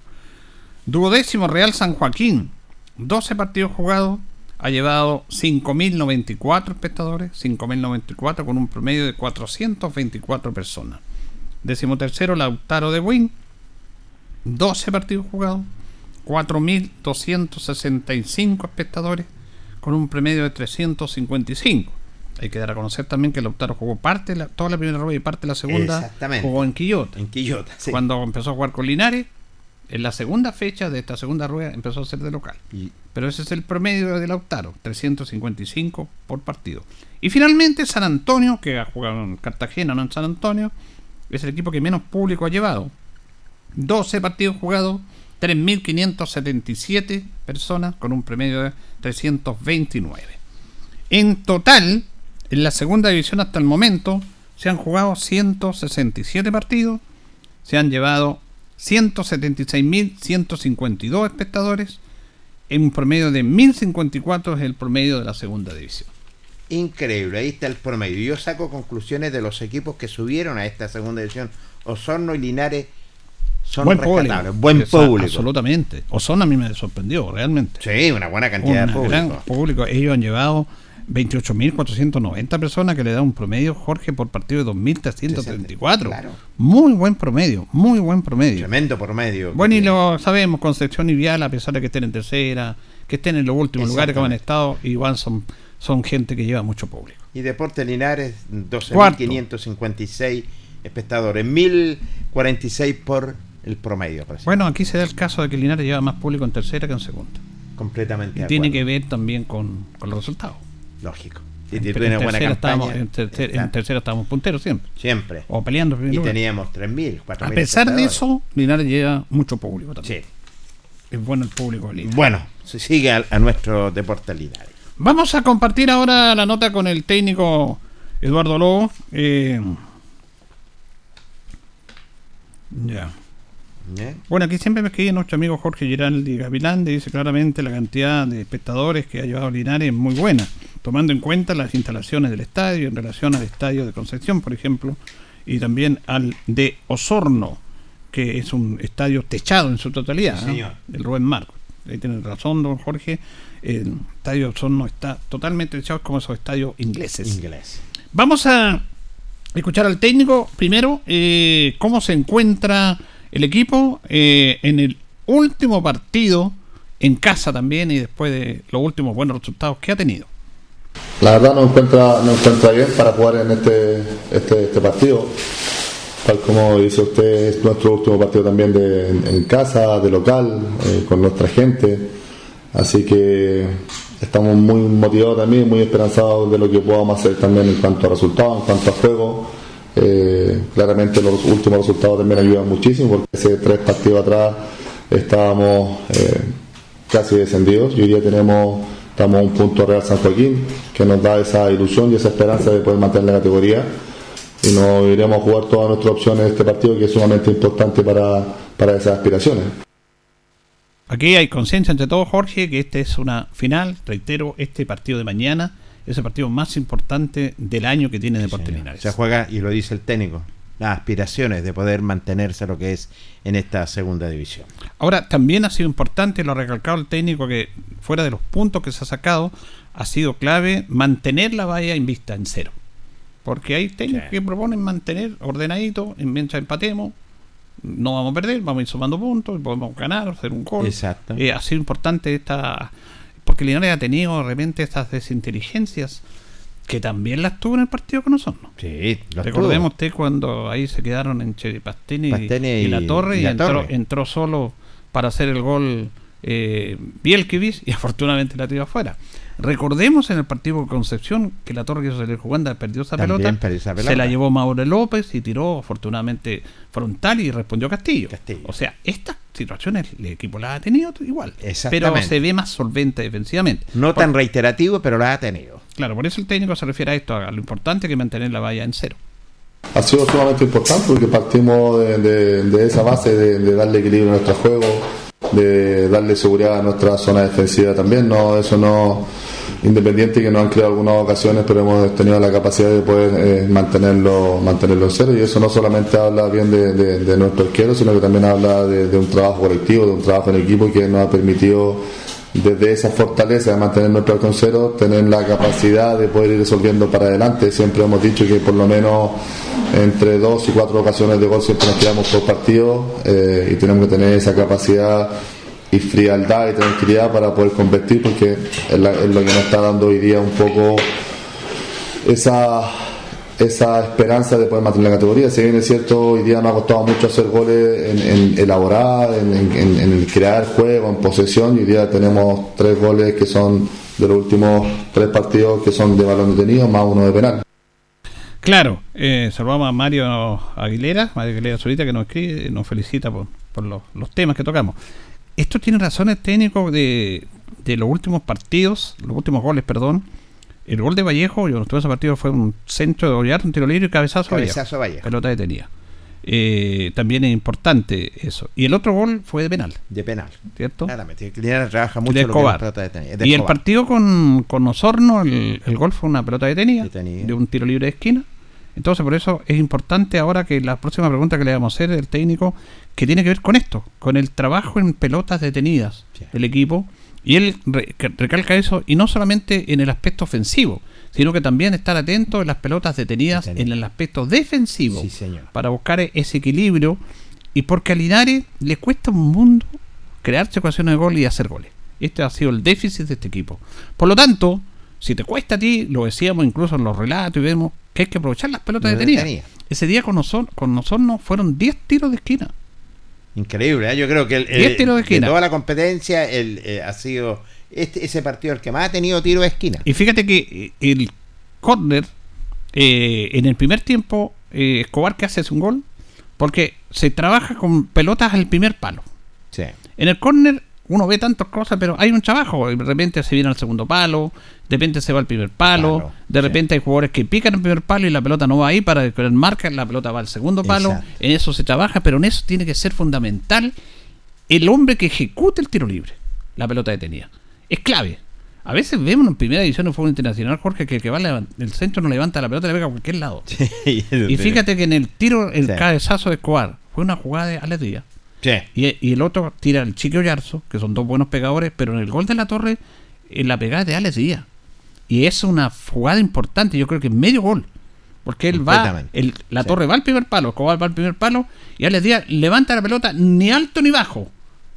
Duodécimo Real San Joaquín, 12 partidos jugados, ha llevado 5.094 espectadores, 5.094 con un promedio de 424 personas. Décimo tercero Lautaro de Win, 12 partidos jugados, 4.265 espectadores con un promedio de 355. Hay que dar a conocer también que Lautaro jugó parte, de la- toda la primera rueda y parte de la segunda Exactamente. jugó en Quillota. En Quillota, sí. Cuando empezó a jugar con Linares, en la segunda fecha de esta segunda rueda empezó a ser de local. Pero ese es el promedio de Lautaro, 355 por partido. Y finalmente San Antonio, que ha jugado en Cartagena, no en San Antonio, es el equipo que menos público ha llevado. 12 partidos jugados, 3.577 personas con un promedio de 329. En total, en la segunda división hasta el momento, se han jugado 167 partidos, se han llevado 176.152 espectadores, en un promedio de 1.054 es el promedio de la segunda división. Increíble, ahí está el promedio. Yo saco conclusiones de los equipos que subieron a esta segunda división. Osorno y Linares son buen público. Buen Esa- público. Absolutamente. Osorno a mí me sorprendió, realmente. Sí, una buena cantidad de público. gran público. Ellos han llevado 28.490 personas que le da un promedio, Jorge, por partido de 2.334. Claro. Muy buen promedio, muy buen promedio. Tremendo promedio. Bueno, y lo sabemos, Concepción y Vial, a pesar de que estén en tercera, que estén en los últimos lugares que han estado, igual son, son gente que lleva mucho público. Y Deportes Linares, Cuarto. 12.556 espectadores, 1.046 por el promedio. Bueno, aquí se da el caso de que Linares lleva más público en tercera que en segunda. Completamente Y tiene que ver también con, con los resultados. Lógico. Si En, buena tercera estábamos, campaña. en, tercer- en Exacto. tercera estábamos punteros siempre. Siempre. O peleando. en primer Y lugar. teníamos 3.000, 4.000. A pesar de eso, Linares lleva mucho público también. Sí. Es bueno el público de Linares. Bueno, se sigue a, a nuestro Deporte Linares. Vamos a compartir ahora la nota con el técnico Eduardo Lobo. Eh, ya. ¿Eh? Bueno, aquí siempre me escribe nuestro amigo Jorge Giraldi Gavilán, dice claramente la cantidad de espectadores que ha llevado Linares es muy buena, tomando en cuenta las instalaciones del estadio en relación al estadio de Concepción, por ejemplo, y también al de Osorno, que es un estadio techado en su totalidad, Sí, ¿no? señor. el Rubén Marcos. Ahí tiene razón, don Jorge, el estadio de Osorno está totalmente techado como esos estadios ingleses. Inglés. Vamos a escuchar al técnico primero eh, cómo se encuentra el equipo eh, en el último partido en casa también y después de los últimos buenos resultados que ha tenido. La verdad nos encuentra, nos encuentra bien para jugar en este, este, este partido. Tal como dice usted, es nuestro último partido también de, en, en casa, de local, eh, con nuestra gente. Así que estamos muy motivados también, muy esperanzados de lo que podamos hacer también en cuanto a resultados, en cuanto a juego. Eh, claramente los últimos resultados también ayudan muchísimo porque hace tres partidos atrás estábamos eh, casi descendidos y hoy día tenemos estamos un punto Real San Joaquín que nos da esa ilusión y esa esperanza de poder mantener la categoría y nos iremos a jugar todas nuestras opciones en este partido que es sumamente importante para, para esas aspiraciones. Aquí hay conciencia entre todos, Jorge, que esta es una final, reitero, este partido de mañana es el partido más importante del año que tiene Deportes Linares. Se juega, y lo dice el técnico, las aspiraciones de poder mantenerse lo que es en esta segunda división. Ahora, también ha sido importante, lo ha recalcado el técnico, que fuera de los puntos que se ha sacado, ha sido clave mantener la valla en vista en cero. Porque hay técnicos que proponen mantener ordenadito, en mientras empatemos, no vamos a perder, vamos a ir sumando puntos, podemos ganar, hacer un gol. Exacto. Eh, ha sido importante esta. Porque Linares ha tenido de repente estas desinteligencias que también las tuvo en el partido con nosotros. Sí, las Recordemos usted cuando ahí se quedaron entre Pastene, y- y, y- la Torre y y, La entró, Torre. entró solo para hacer el gol eh, Bielkiewicz y afortunadamente la tiró afuera. Recordemos en el partido con Concepción que la Torre quiso salir jugando, perdió esa pelota, perdió esa se la llevó Mauro López y tiró afortunadamente frontal y respondió Castillo. O sea, estas situaciones el equipo las ha tenido igual, pero se ve más solvente defensivamente. No Por- tan reiterativo, pero la ha tenido. Claro, por eso el técnico se refiere a esto, a lo importante que es mantener la valla en cero. Ha sido sumamente importante porque partimos de, de- de esa base de, de darle equilibrio a nuestro juego, de darle seguridad a nuestra zona defensiva también. No, eso no, independiente que nos han creado algunas ocasiones, pero hemos tenido la capacidad de poder eh, mantenerlo, mantenerlo en cero. Y eso no solamente habla bien de, nuestro arquero, sino que también habla de, de un trabajo colectivo, de un trabajo en equipo que nos ha permitido desde esa fortaleza de mantener nuestro arco en cero, tener la capacidad de poder ir resolviendo para adelante. Siempre hemos dicho que por lo menos entre dos y cuatro ocasiones de gol siempre nos quedamos por partido eh, y tenemos que tener esa capacidad y frialdad y tranquilidad para poder convertir porque es, la- es lo que nos está dando hoy día un poco esa esa esperanza de poder mantener la categoría. Si bien es cierto, hoy día nos ha costado mucho hacer goles en, en elaborar, en, en- crear juego, en posesión. Y hoy día tenemos tres goles que son de los últimos tres partidos que son de balón detenido, más uno de penal. Claro, eh, saludamos a Mario Aguilera, Mario Aguilera Solita, que nos escribe, nos felicita por, por los temas que tocamos. Esto tiene razones técnicos de, de los últimos partidos, los últimos goles, perdón. El gol de Vallejo, yo no estuve ese partido, fue un centro de Ollar, un tiro libre y cabezazo, Cabezazo a Vallejo. Pelota detenida. Eh, también es importante eso. Y el otro gol fue de penal. De penal. ¿Cierto? Claramente. Linares trabaja mucho de lo que es pelota detenida. De y el partido con, con Osorno, el, el gol fue una pelota detenida, de un tiro libre de esquina. Entonces, por eso es importante ahora que la próxima pregunta que le vamos a hacer el técnico, que tiene que ver con esto, con el trabajo en pelotas detenidas del equipo. Y él recalca eso, y no solamente en el aspecto ofensivo, sino que también estar atento en las pelotas detenidas en el aspecto defensivo, para buscar ese equilibrio. Y porque a Linares le cuesta un mundo crearse ocasiones de gol y hacer goles. Este ha sido el déficit de este equipo. Por lo tanto, si te cuesta a ti, lo decíamos incluso en los relatos y vemos que hay que aprovechar las pelotas detenidas. Ese día con nosotros, con nosotros fueron 10 tiros de esquina. Increíble, ¿eh? yo creo que el, Diez el- tiros de esquina. toda la competencia el, eh, ha sido este, ese partido el que más ha tenido tiro de esquina. Y fíjate que eh, el córner, eh, en el primer tiempo, Escobar que hace es un gol, porque se trabaja con pelotas al primer palo. Sí. En el córner uno ve tantas cosas, pero hay un trabajo. De repente se viene al segundo palo, de repente se va al primer palo, de repente hay jugadores que pican el primer palo y la pelota no va ahí para que marca, la pelota va al segundo palo. Exacto. En eso se trabaja, pero en eso tiene que ser fundamental el hombre que ejecute el tiro libre, la pelota detenida. Es clave. A veces vemos en primera división de fútbol internacional, Jorge, que el que va el centro no levanta la pelota, le pega a cualquier lado. Y fíjate que en el tiro, el Sí. cabezazo de Escobar fue una jugada de Alex Díaz. Sí. Y, y el otro tira el Chico Yarzo, que son dos buenos pegadores, pero en el gol de la torre, en la pegada de Alex Díaz. Y es una jugada importante, yo creo que medio gol. Porque él va, el, la torre va al primer palo, Escobar va al primer palo, y Alex Díaz levanta la pelota ni alto ni bajo.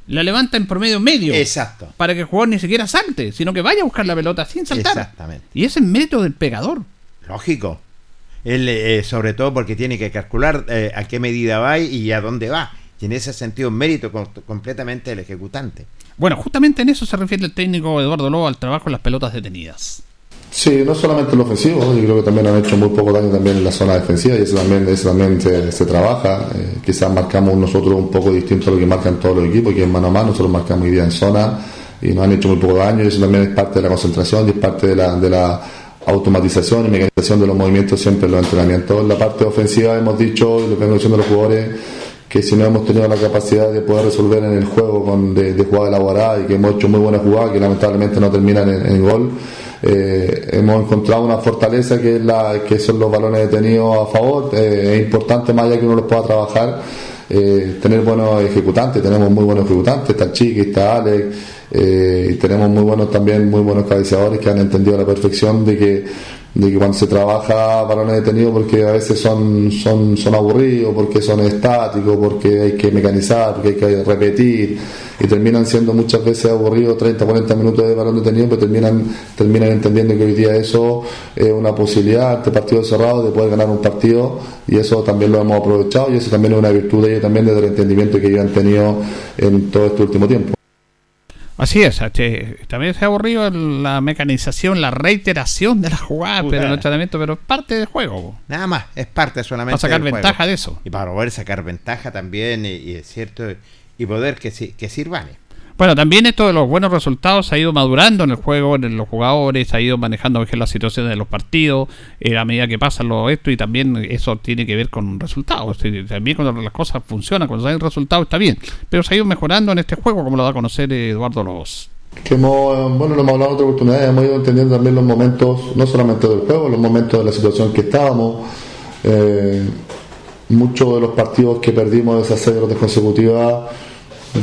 La levanta en promedio medio. Exacto. Para que el jugador ni siquiera salte, sino que vaya a buscar la pelota sin saltar. Exactamente. Y ese es mérito del pegador. Lógico. Él, eh, sobre todo porque tiene que calcular eh, a qué medida va y a dónde va. Y en ese sentido, mérito com- completamente del ejecutante. Bueno, justamente en eso se refiere el técnico Eduardo Lobo al trabajo en las pelotas detenidas. Sí, no solamente en lo ofensivo, yo creo que también han hecho muy poco daño también en la zona defensiva y eso también, eso también se, se trabaja. Eh, quizás marcamos nosotros un poco distinto a lo que marcan todos los equipos, que es mano a mano, nosotros marcamos hoy día en zona y nos han hecho muy poco daño y eso también es parte de la concentración y es parte de la, de la automatización y mecanización de los movimientos siempre en los entrenamientos. En la parte ofensiva hemos dicho, y lo que vengo diciendo los jugadores, que si no hemos tenido la capacidad de poder resolver en el juego con, de, de jugada elaborada y que hemos hecho muy buenas jugadas que lamentablemente no terminan en, en gol, eh, hemos encontrado una fortaleza que es la que son los balones detenidos a favor. Eh, es importante más allá que uno los pueda trabajar. eh, tener buenos ejecutantes, tenemos muy buenos ejecutantes, está Chiqui, está Alex, y tenemos muy buenos también, muy buenos cabeceadores que han entendido a la perfección de que, de que cuando se trabaja balones detenidos porque a veces son, son, son aburridos, porque son estáticos, porque hay que mecanizar, porque hay que repetir y terminan siendo muchas veces aburridos 30, 40 minutos de balón detenido, pero terminan, terminan entendiendo que hoy día eso es una posibilidad ante partidos cerrados de poder ganar un partido y eso también lo hemos aprovechado y eso también es una virtud de ellos también desde el entendimiento que ellos han tenido en todo este último tiempo. Así es, también se ha aburrido la mecanización, la reiteración de la jugada, Puta. pero el entrenamiento, pero es parte del juego. Nada más, es parte solamente Para sacar del ventaja juego. de eso. Y para poder sacar ventaja también, y, y es cierto, y poder que, que sirvan. Bueno, también esto de los buenos resultados ha ido madurando en el juego, en los jugadores, ha ido manejando mejor las situaciones de los partidos eh, a medida que pasan lo esto y también eso tiene que ver con resultados. También cuando las cosas funcionan, cuando hay resultados está bien, pero se ha ido mejorando en este juego, como lo da a conocer eh, Eduardo Lobos. que hemos, bueno, lo hemos hablado en otra oportunidad, hemos ido entendiendo también los momentos, no solamente del juego, los momentos de la situación que estábamos. Eh, muchos de los partidos que perdimos de esas derrotas consecutivas,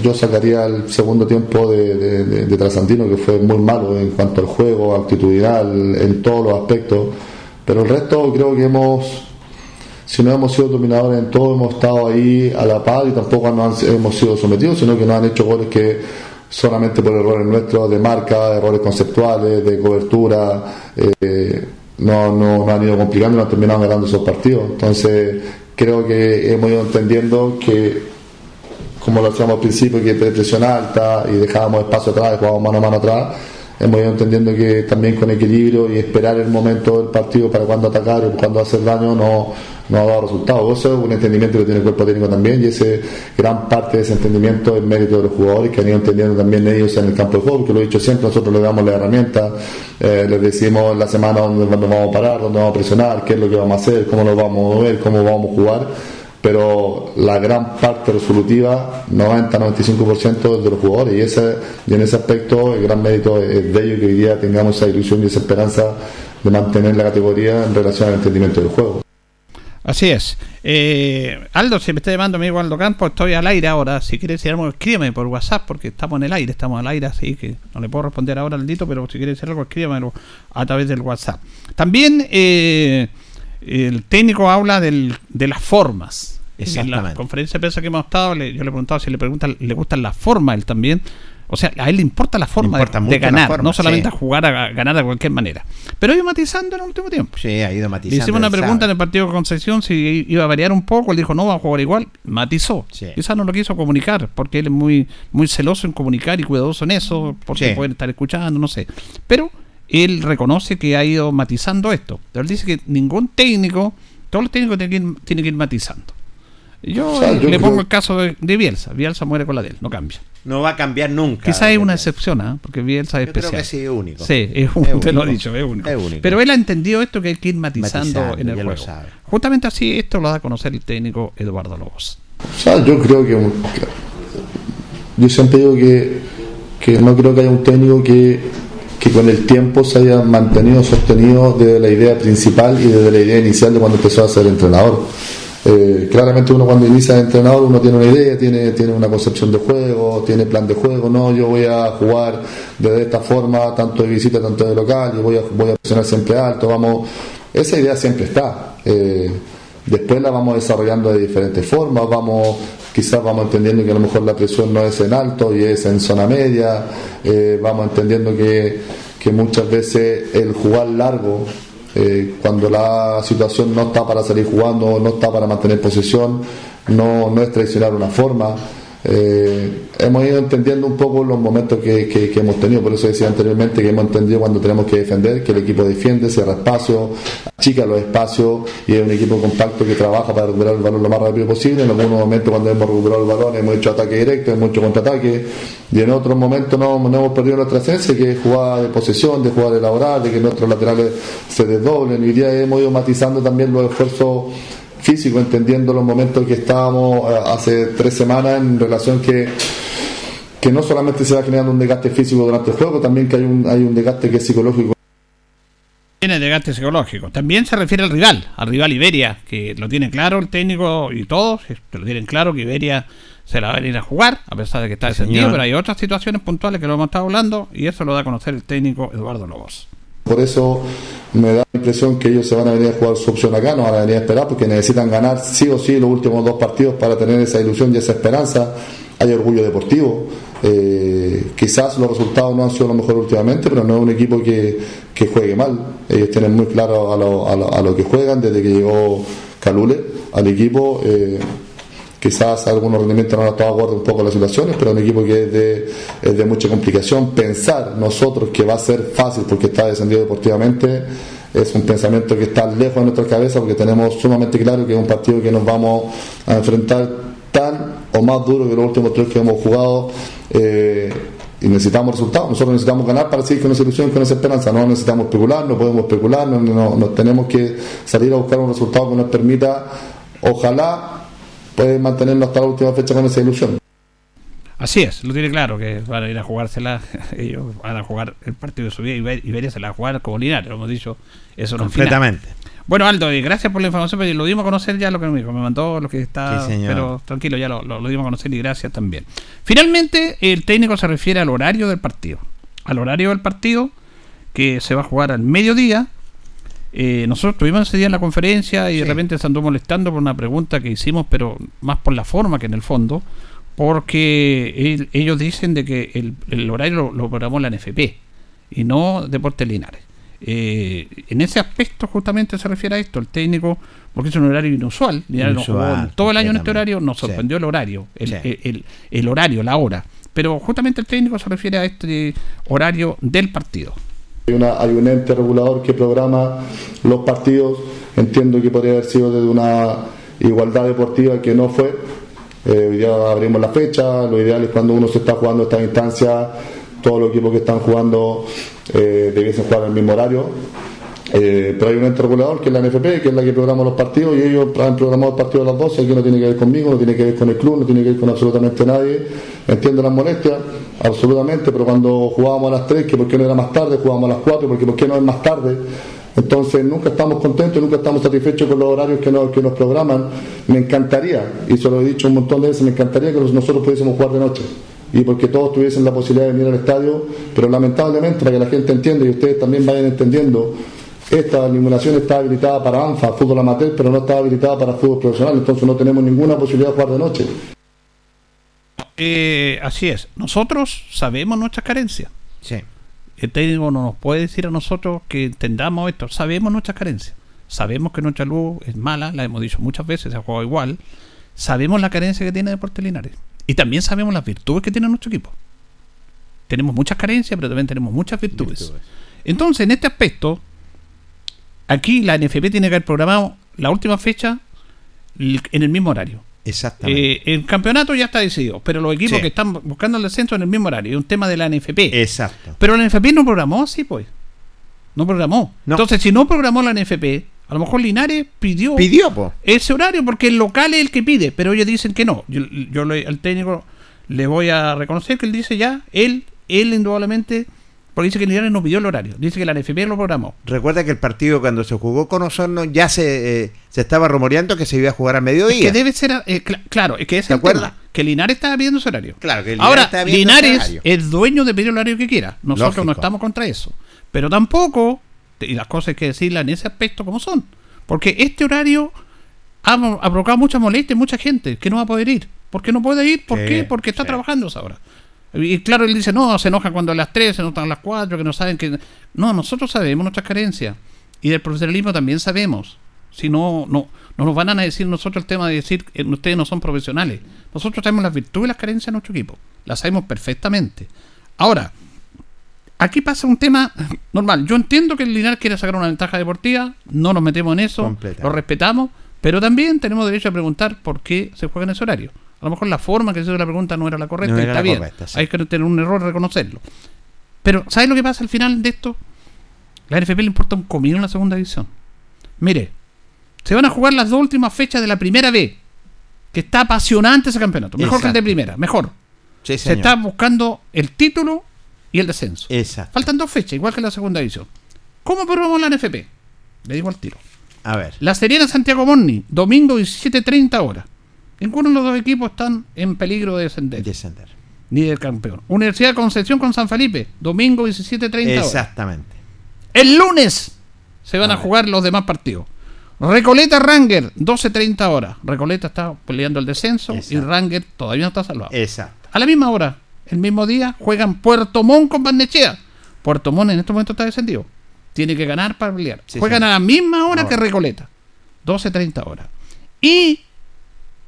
yo sacaría el segundo tiempo de, de, Trasandino, que fue muy malo en cuanto al juego, actitudinal, en todos los aspectos. Pero el resto creo que hemos si no hemos sido dominadores en todo, hemos estado ahí a la par y tampoco nos hemos sido sometidos, sino que nos han hecho goles que solamente por errores nuestros de marca, errores conceptuales, de cobertura, eh, no, no, no han ido complicando y no han terminado ganando esos partidos. Entonces, creo que hemos ido entendiendo que como lo hacíamos al principio, que presión alta y dejábamos espacio atrás, jugábamos mano a mano atrás, hemos ido entendiendo que también con equilibrio y esperar el momento del partido para cuando atacar o cuando hacer daño no, no ha dado resultados. Eso es un entendimiento que tiene el cuerpo técnico también y ese gran parte de ese entendimiento es mérito de los jugadores que han ido entendiendo también ellos en el campo de juego, porque lo he dicho siempre, nosotros les damos la herramienta, eh, les decimos la semana dónde, vamos a parar, dónde vamos a presionar, qué es lo que vamos a hacer, cómo lo vamos a mover, cómo vamos a jugar pero la gran parte resolutiva, 90-95% es de los jugadores y, ese, y en ese aspecto el gran mérito es de ellos que hoy día tengamos esa ilusión y esa esperanza de mantener la categoría en relación al entendimiento del juego. Así es. Eh, Aldo, si me está llamando amigo Aldo Campos, estoy al aire ahora. Si quieres decir algo, escríbeme por WhatsApp, porque estamos en el aire, estamos al aire, así que no le puedo responder ahora al dito, pero si quieres decir algo, escríbemelo a través del WhatsApp. También eh, el técnico habla del, de las formas. En la conferencia de prensa que hemos estado, le- yo le he preguntado si le preguntan, le gustan las formas a él también. O sea, a él le importa la forma importa de, ganar, forma, no solamente sí. a jugar a, a ganar de cualquier manera. Pero ha ido matizando en el último tiempo. Sí, ha ido Le matizando. hicimos una pregunta en el partido de Concepción si iba a variar un poco. Él dijo, no, va a jugar igual. Matizó. Quizás no lo quiso comunicar porque él es muy, muy celoso en comunicar y cuidadoso en eso, porque Sí. pueden estar escuchando, no sé. Pero él reconoce que ha ido matizando esto. Pero él dice que ningún técnico, todos los técnicos tienen que ir, tienen que ir matizando. Yo, O sea, yo le creo- pongo el caso de, de Bielsa. Bielsa muere con la de él, no cambia. No va a cambiar nunca. Quizá es una excepción, ¿ah? porque Bielsa es Yo creo especial. que sí, es único. Sí, es, Es único, te lo he dicho, es único. Es único. Pero él ha entendido esto que hay que ir matizando, Matizando, en el juego. Justamente así esto lo da a conocer el técnico Eduardo Lobos. O sea, yo creo que. Yo siempre digo que, que no creo que haya un técnico que, que con el tiempo se haya mantenido sostenido desde la idea principal y desde la idea inicial de cuando empezó a ser entrenador. Eh, claramente uno cuando inicia de entrenador uno tiene una idea, tiene, tiene una concepción de juego, tiene plan de juego, no, yo voy a jugar de esta forma, tanto de visita, tanto de local, yo voy a, voy a presionar siempre alto, vamos, esa idea siempre está. Eh, después la vamos desarrollando de diferentes formas, vamos, quizás vamos entendiendo que a lo mejor la presión no es en alto y es en zona media, eh, vamos entendiendo que, que muchas veces el jugar largo eh, cuando la situación no está para salir jugando, no está para mantener posesión, no, no es traicionar una forma. Eh, hemos ido entendiendo un poco los momentos que, que- que hemos tenido, por eso decía anteriormente que hemos entendido cuando tenemos que defender, que el equipo defiende, cierra espacio, achica los espacios y es un equipo compacto que trabaja para recuperar el balón lo más rápido posible. En algunos momentos cuando hemos recuperado el balón hemos hecho ataque directo, hemos hecho contraataque y en otros momentos no, no hemos perdido nuestra esencia, que es jugar de posesión, de jugar elaborar, de que nuestros laterales se desdoblen. Y hoy día hemos ido matizando también los esfuerzos físico, entendiendo los momentos que estábamos eh, hace tres semanas en relación que, que no solamente se va generando un desgaste físico durante el juego, también que hay un, hay un desgaste que es psicológico. Tiene desgaste psicológico. También se refiere al rival, al rival Iberia, que lo tiene claro el técnico y todos, que lo tienen claro que Iberia se la va a venir a jugar, a pesar de que está descendido, señor. pero hay otras situaciones puntuales que lo hemos estado hablando y eso lo da a conocer el técnico Eduardo Lobos. Por eso me da la impresión que ellos se van a venir a jugar su opción acá, no van a venir a esperar porque necesitan ganar sí o sí los últimos dos partidos para tener esa ilusión y esa esperanza. Hay orgullo deportivo. Eh, quizás los resultados no han sido los mejores últimamente, pero no es un equipo que, que juegue mal. Ellos tienen muy claro a lo, a lo- a lo que juegan desde que llegó Calule al equipo. eh, quizás algunos rendimientos no han estado de acuerdo un poco las situaciones, pero un equipo que es de, es de mucha complicación. Pensar nosotros que va a ser fácil porque está descendido deportivamente es un pensamiento que está lejos de nuestra cabeza porque tenemos sumamente claro que es un partido que nos vamos a enfrentar tan o más duro que los últimos tres que hemos jugado. eh, y necesitamos resultados, nosotros necesitamos ganar para seguir con esa ilusión, con esa esperanza, no necesitamos especular, no podemos especular, no, no- nos tenemos que salir a buscar un resultado que nos permita, ojalá, poder mantenernos hasta la última fecha con esa ilusión. Así es, lo tiene claro, que van a ir a jugársela, ellos van a jugar el partido de su vida, Iber- Iberia se la va a jugar como Linares, lo hemos dicho, eso no final. Completamente. Bueno, Aldo, y gracias por la información, pero lo dimos a conocer ya lo que me dijo, me mandó lo que está, Sí, señor. pero tranquilo, ya lo, lo, lo dimos a conocer y gracias también. Finalmente, el técnico se refiere al horario del partido, al horario del partido que se va a jugar al mediodía. Eh, nosotros tuvimos ese día en la conferencia y de repente se andó molestando por una pregunta que hicimos, pero más por la forma que en el fondo, porque el- ellos dicen de que el, el horario lo, lo programó la NFP y no Deportes Linares. Eh, en ese aspecto justamente se refiere a esto, el técnico, porque es un horario inusual, Linares no jugó Inusual, todo el año en este horario, nos Sí. sorprendió el horario, el, Sí. el- el- el horario, la hora, pero justamente el técnico se refiere a este horario del partido. Hay, una, hay un ente regulador que programa los partidos. Entiendo que podría haber sido desde una igualdad deportiva que no fue. Eh, hoy día abrimos la fecha. Lo ideal es cuando uno se está jugando esta instancia, todos los equipos que están jugando eh, debiesen jugar en el mismo horario. Eh, pero hay un ente que es la NFP, que es la que programa los partidos, y ellos han programado el partido a las 12, aquí no tiene que ver conmigo, no tiene que ver con el club, no tiene que ver con absolutamente nadie. Entiendo las molestias, absolutamente, pero cuando jugábamos a las 3, que por qué no era más tarde, jugábamos a las 4, porque por qué no es más tarde. Entonces nunca estamos contentos, nunca estamos satisfechos con los horarios que nos, que nos programan. Me encantaría, y se lo he dicho un montón de veces, me encantaría que nosotros pudiésemos jugar de noche y porque todos tuviesen la posibilidad de venir al estadio, pero lamentablemente para que la gente entienda y ustedes también vayan entendiendo, esta eliminación está habilitada para ANFA, fútbol amateur, pero no está habilitada para fútbol profesional, entonces no tenemos ninguna posibilidad de jugar de noche. Eh, así es. Nosotros sabemos nuestras carencias. Sí. El técnico no nos puede decir a nosotros que entendamos esto. Sabemos nuestras carencias. Sabemos que nuestra luz es mala, la hemos dicho muchas veces, se ha jugado igual. Sabemos la carencia que tiene Deportes Linares. Y también sabemos las virtudes que tiene nuestro equipo. Tenemos muchas carencias, pero también tenemos muchas virtudes. Entonces, en este aspecto, aquí la NFP tiene que haber programado la última fecha en el mismo horario. Exactamente. Eh, el campeonato ya está decidido, pero los equipos Sí. que están buscando el descenso en el mismo horario, es un tema de la NFP. Exacto. Pero la NFP no programó así, pues. No programó. No. Entonces, si no programó la NFP, a lo mejor Linares pidió, Pidió, po. ese horario porque el local es el que pide, pero ellos dicen que no. Yo, yo le- al técnico le voy a reconocer que él dice ya, él, él indudablemente, porque dice que Linares no pidió el horario, dice que la NFP lo programó. Recuerda que el partido cuando se jugó con Osorno ya se, eh, se estaba rumoreando que se iba a jugar a Es mediodía. que debe ser, eh, cla- claro, es que ese ¿Te es el acuerdas? tema, que Linares estaba pidiendo ese horario. Claro, que Linares Ahora, estaba pidiendo Linares horario. es dueño de pedir el horario que quiera. Nosotros no estamos contra eso. Pero tampoco, y las cosas hay que decirlas en ese aspecto como son. Porque este horario ha, ha provocado mucha molestia en mucha gente que no va a poder ir. ¿Por qué no puede ir? ¿Por Sí, qué? Porque está trabajando a esa hora. Y claro, él dice, no, se enoja cuando a las 3, se enojan a las 4, que no saben que... No, nosotros sabemos nuestras carencias. Y del profesionalismo también sabemos. Si no, no, no nos van a decir nosotros el tema de decir que ustedes no son profesionales. Nosotros sabemos las virtudes y las carencias de nuestro equipo. Las sabemos perfectamente. Ahora, aquí pasa un tema normal. Yo entiendo que el Linares quiere sacar una ventaja deportiva, no nos metemos en eso, lo respetamos, pero también tenemos derecho a preguntar por qué se juega en ese horario. A lo mejor la forma que se hizo la pregunta no era la correcta, No y era está la bien. correcta, sí. Hay que tener un error, reconocerlo. Pero, ¿sabes lo que pasa al final de esto? La NFP le importa un comino en la segunda división. Mire, se van a jugar las dos últimas fechas de la primera B, que está apasionante ese campeonato. Mejor que el de primera, mejor. Sí, se está buscando el título y el descenso. Exacto. Faltan dos fechas, igual que en la segunda división. ¿Cómo probamos la NFP? Le digo al tiro. A ver. La Serena Santiago Morni, domingo 17.30 horas. Ninguno de los dos equipos están en peligro de descender. Descender. Ni del campeón. Universidad de Concepción con San Felipe, domingo 17.30 horas. Exactamente. El lunes se van a, jugar los demás partidos. Recoleta Ranger, 12.30 horas. Recoleta está peleando el descenso y. Ranger todavía no está salvado. Exacto. A la misma hora, el mismo día, juegan Puerto Montt con Barnechea. Puerto Montt en este momento está descendido. Tiene que ganar para pelear. Sí, juegan a la misma hora que Recoleta. 12.30 horas. Y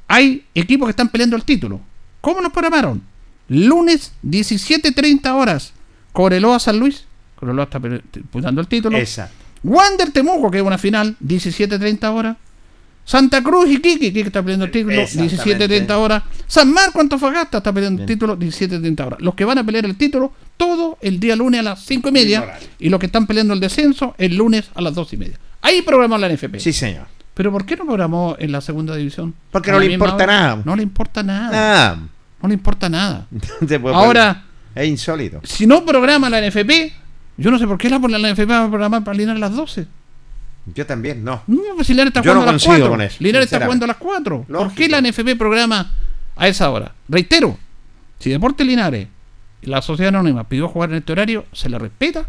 hay equipos que están peleando el título. ¿Cómo nos programaron? Lunes 17.30 horas. Coreloa San Luis. Coreloa está disputando el título. Exacto. Wander Temuco, que es una final, 17.30 horas. Santa Cruz y Kiki, Kiki está peleando el título, Exactamente. 17.30 horas. San Marco Antofagasta está peleando el título, 17.30 horas. Los que van a pelear el título, todo el día lunes a las 5 y media. Y los que están peleando el descenso, el lunes a las 2 y media. Ahí programó la NFP. Sí, señor. Pero ¿por qué no programó en la segunda división? Porque no le importa nada. No le importa nada. Nada. No le importa nada. Ahora, poner- es insólito. si no programa la NFP, yo no sé por qué la, la NFP va a programar para Linares a las 12. Yo también, no. No, pues si Linares está Yo no jugando a las coincido 4. con eso, Linares está jugando a las 4. ¿Por qué la NFP programa a esa hora? Reitero, si Deporte Linares la Sociedad Anónima pidió jugar en este horario, se le respeta.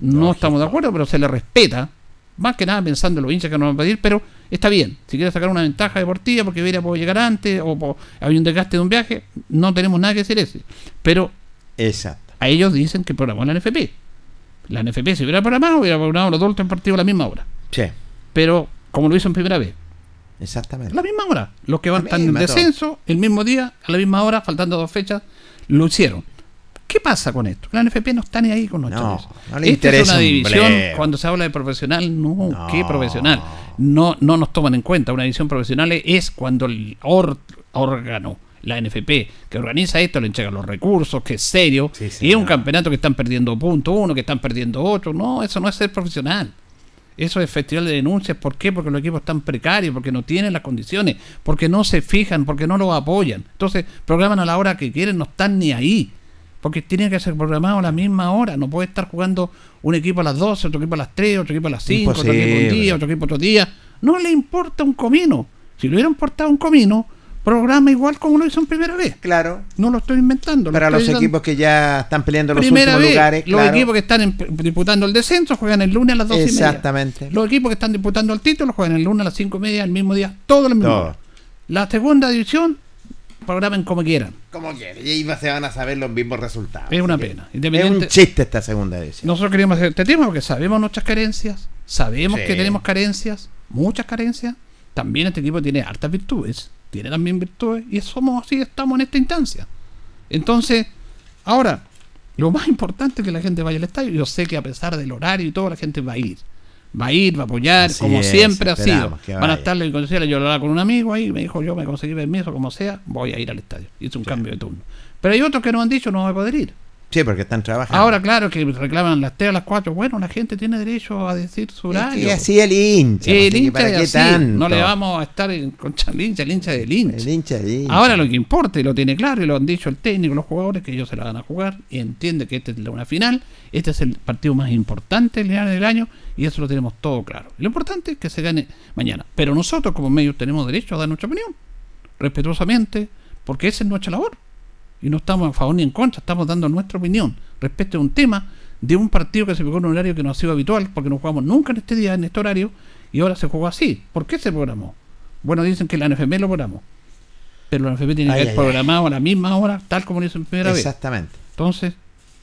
No estamos de acuerdo, pero se le respeta. Más que nada pensando en los hinchas que nos van a pedir, pero está bien. Si quiere sacar una ventaja deportiva porque Vera puede llegar antes o po- hay un desgaste de un viaje, no tenemos nada que decir ese. Pero Exacto. a ellos dicen que programó la NFP. La NFP si hubiera programado, hubiera programado los dos últimos partidos a la misma hora. Sí. Pero como lo hizo en primera vez. Exactamente. A la misma hora. Los que van están en descenso, el mismo día, a la misma hora, faltando dos fechas, lo hicieron. ¿Qué pasa con esto? La NFP no está ni ahí con nosotros. no le Esta es una un división, cuando se habla de profesional, no, ¿qué profesional? No, no nos toman en cuenta. Una división profesional es cuando el or- órgano, la NFP, que organiza esto, le entrega los recursos, que es serio, y es un campeonato que están perdiendo punto uno, que están perdiendo otro. No, eso no es ser profesional. Eso es festival de denuncias. ¿Por qué? Porque los equipos están precarios, porque no tienen las condiciones, porque no se fijan, porque no los apoyan. Entonces, programan a la hora que quieren, no están ni ahí. Porque tiene que ser programado a la misma hora. No puede estar jugando un equipo a las 12, otro equipo a las 3, otro equipo a las 5, otro equipo un día, otro equipo otro día. No le importa un comino. Si le hubiera importado un comino, programa igual como lo hizo en primera vez. Claro. No lo estoy inventando. lo Para los estoy dando- equipos que ya están peleando los Primera últimos vez, lugares. los claro. equipos que están en- disputando el descenso juegan el lunes a las 12 y media. Exactamente. Los equipos que están disputando el título juegan el lunes a las 5 y media, el mismo día, todo el mismo Todo. hora. La segunda división, programen como quieran. Como quieren. Y ahí se van a saber los mismos resultados. Es una pena. Es un chiste esta segunda edición. Nosotros queríamos hacer este tema porque sabemos nuestras carencias, sabemos Sí. que tenemos carencias, muchas carencias. También este equipo tiene hartas virtudes, tiene también virtudes y somos así, estamos en esta instancia. Entonces, ahora, Lo más importante es que la gente vaya al estadio. Yo sé que a pesar del horario y todo, la gente va a ir. Va a ir, va a apoyar, Así como es, siempre ha sido. Van a estar la incondicional. Yo hablaba con un amigo ahí, me dijo, yo me conseguí permiso, como sea, voy a ir al estadio. Hice un cambio de turno. Pero hay otros que nos han dicho, no voy a poder ir. Sí, porque están trabajando. Ahora, claro, que reclaman las 3 a las 4. Bueno, la gente tiene derecho a decir su horario. Y así el hincha. El pues, hincha ¿para qué así. tanto? No le vamos a estar en contra del hincha, el hincha del hincha. El hincha del hincha. Ahora lo que importa, y lo tiene claro, y lo han dicho el técnico, los jugadores, que ellos se la van a jugar, y entiende que esta es una final, este es el partido más importante del año, y eso lo tenemos todo claro. Lo importante es que se gane mañana. Pero nosotros como medios tenemos derecho a dar nuestra opinión, respetuosamente, porque esa es nuestra labor. Y no estamos a favor ni en contra, estamos dando nuestra opinión respecto a un tema de un partido que se jugó en un horario que no ha sido habitual, porque no jugamos nunca en este día, en este horario, y ahora se jugó así. ¿Por qué se programó? Bueno, dicen que la NFM lo programó. Pero la NFM tiene Ay, que haber programado a la misma hora, tal como lo hizo en primera vez. Exactamente. Entonces,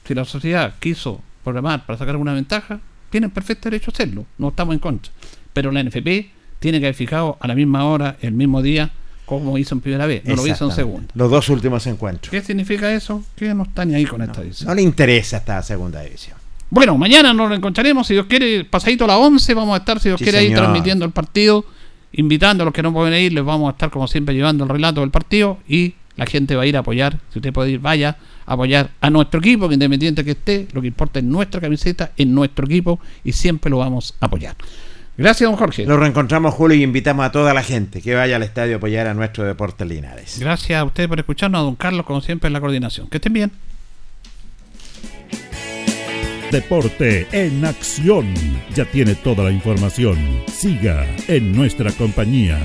si la sociedad quiso programar para sacar alguna ventaja, tienen perfecto derecho a hacerlo. No estamos en contra. Pero la NFP tiene que haber fijado a la misma hora, el mismo día, como hizo en primera vez. No lo hizo en segunda. Los dos últimos encuentros. ¿Qué significa eso? Que no está ni ahí con esta división. No le interesa esta segunda división. Bueno, mañana nos encontraremos, si Dios quiere, pasadito a las 11, vamos a estar, si Dios Sí, quiere, ahí transmitiendo el partido, invitando a los que no pueden ir, les vamos a estar como siempre llevando el relato del partido y la gente va a ir a apoyar, si usted puede ir, vaya a apoyar a nuestro equipo, que independiente que esté, lo que importa es nuestra camiseta, en nuestro equipo y siempre lo vamos a apoyar. Gracias, don Jorge. Nos reencontramos, Julio, y invitamos a toda la gente que vaya al estadio a apoyar a nuestro Deportes Linares. Gracias a usted por escucharnos, a don Carlos, como siempre, en la coordinación. Que estén bien. Deporte en acción. Ya tiene toda la información. Siga en nuestra compañía.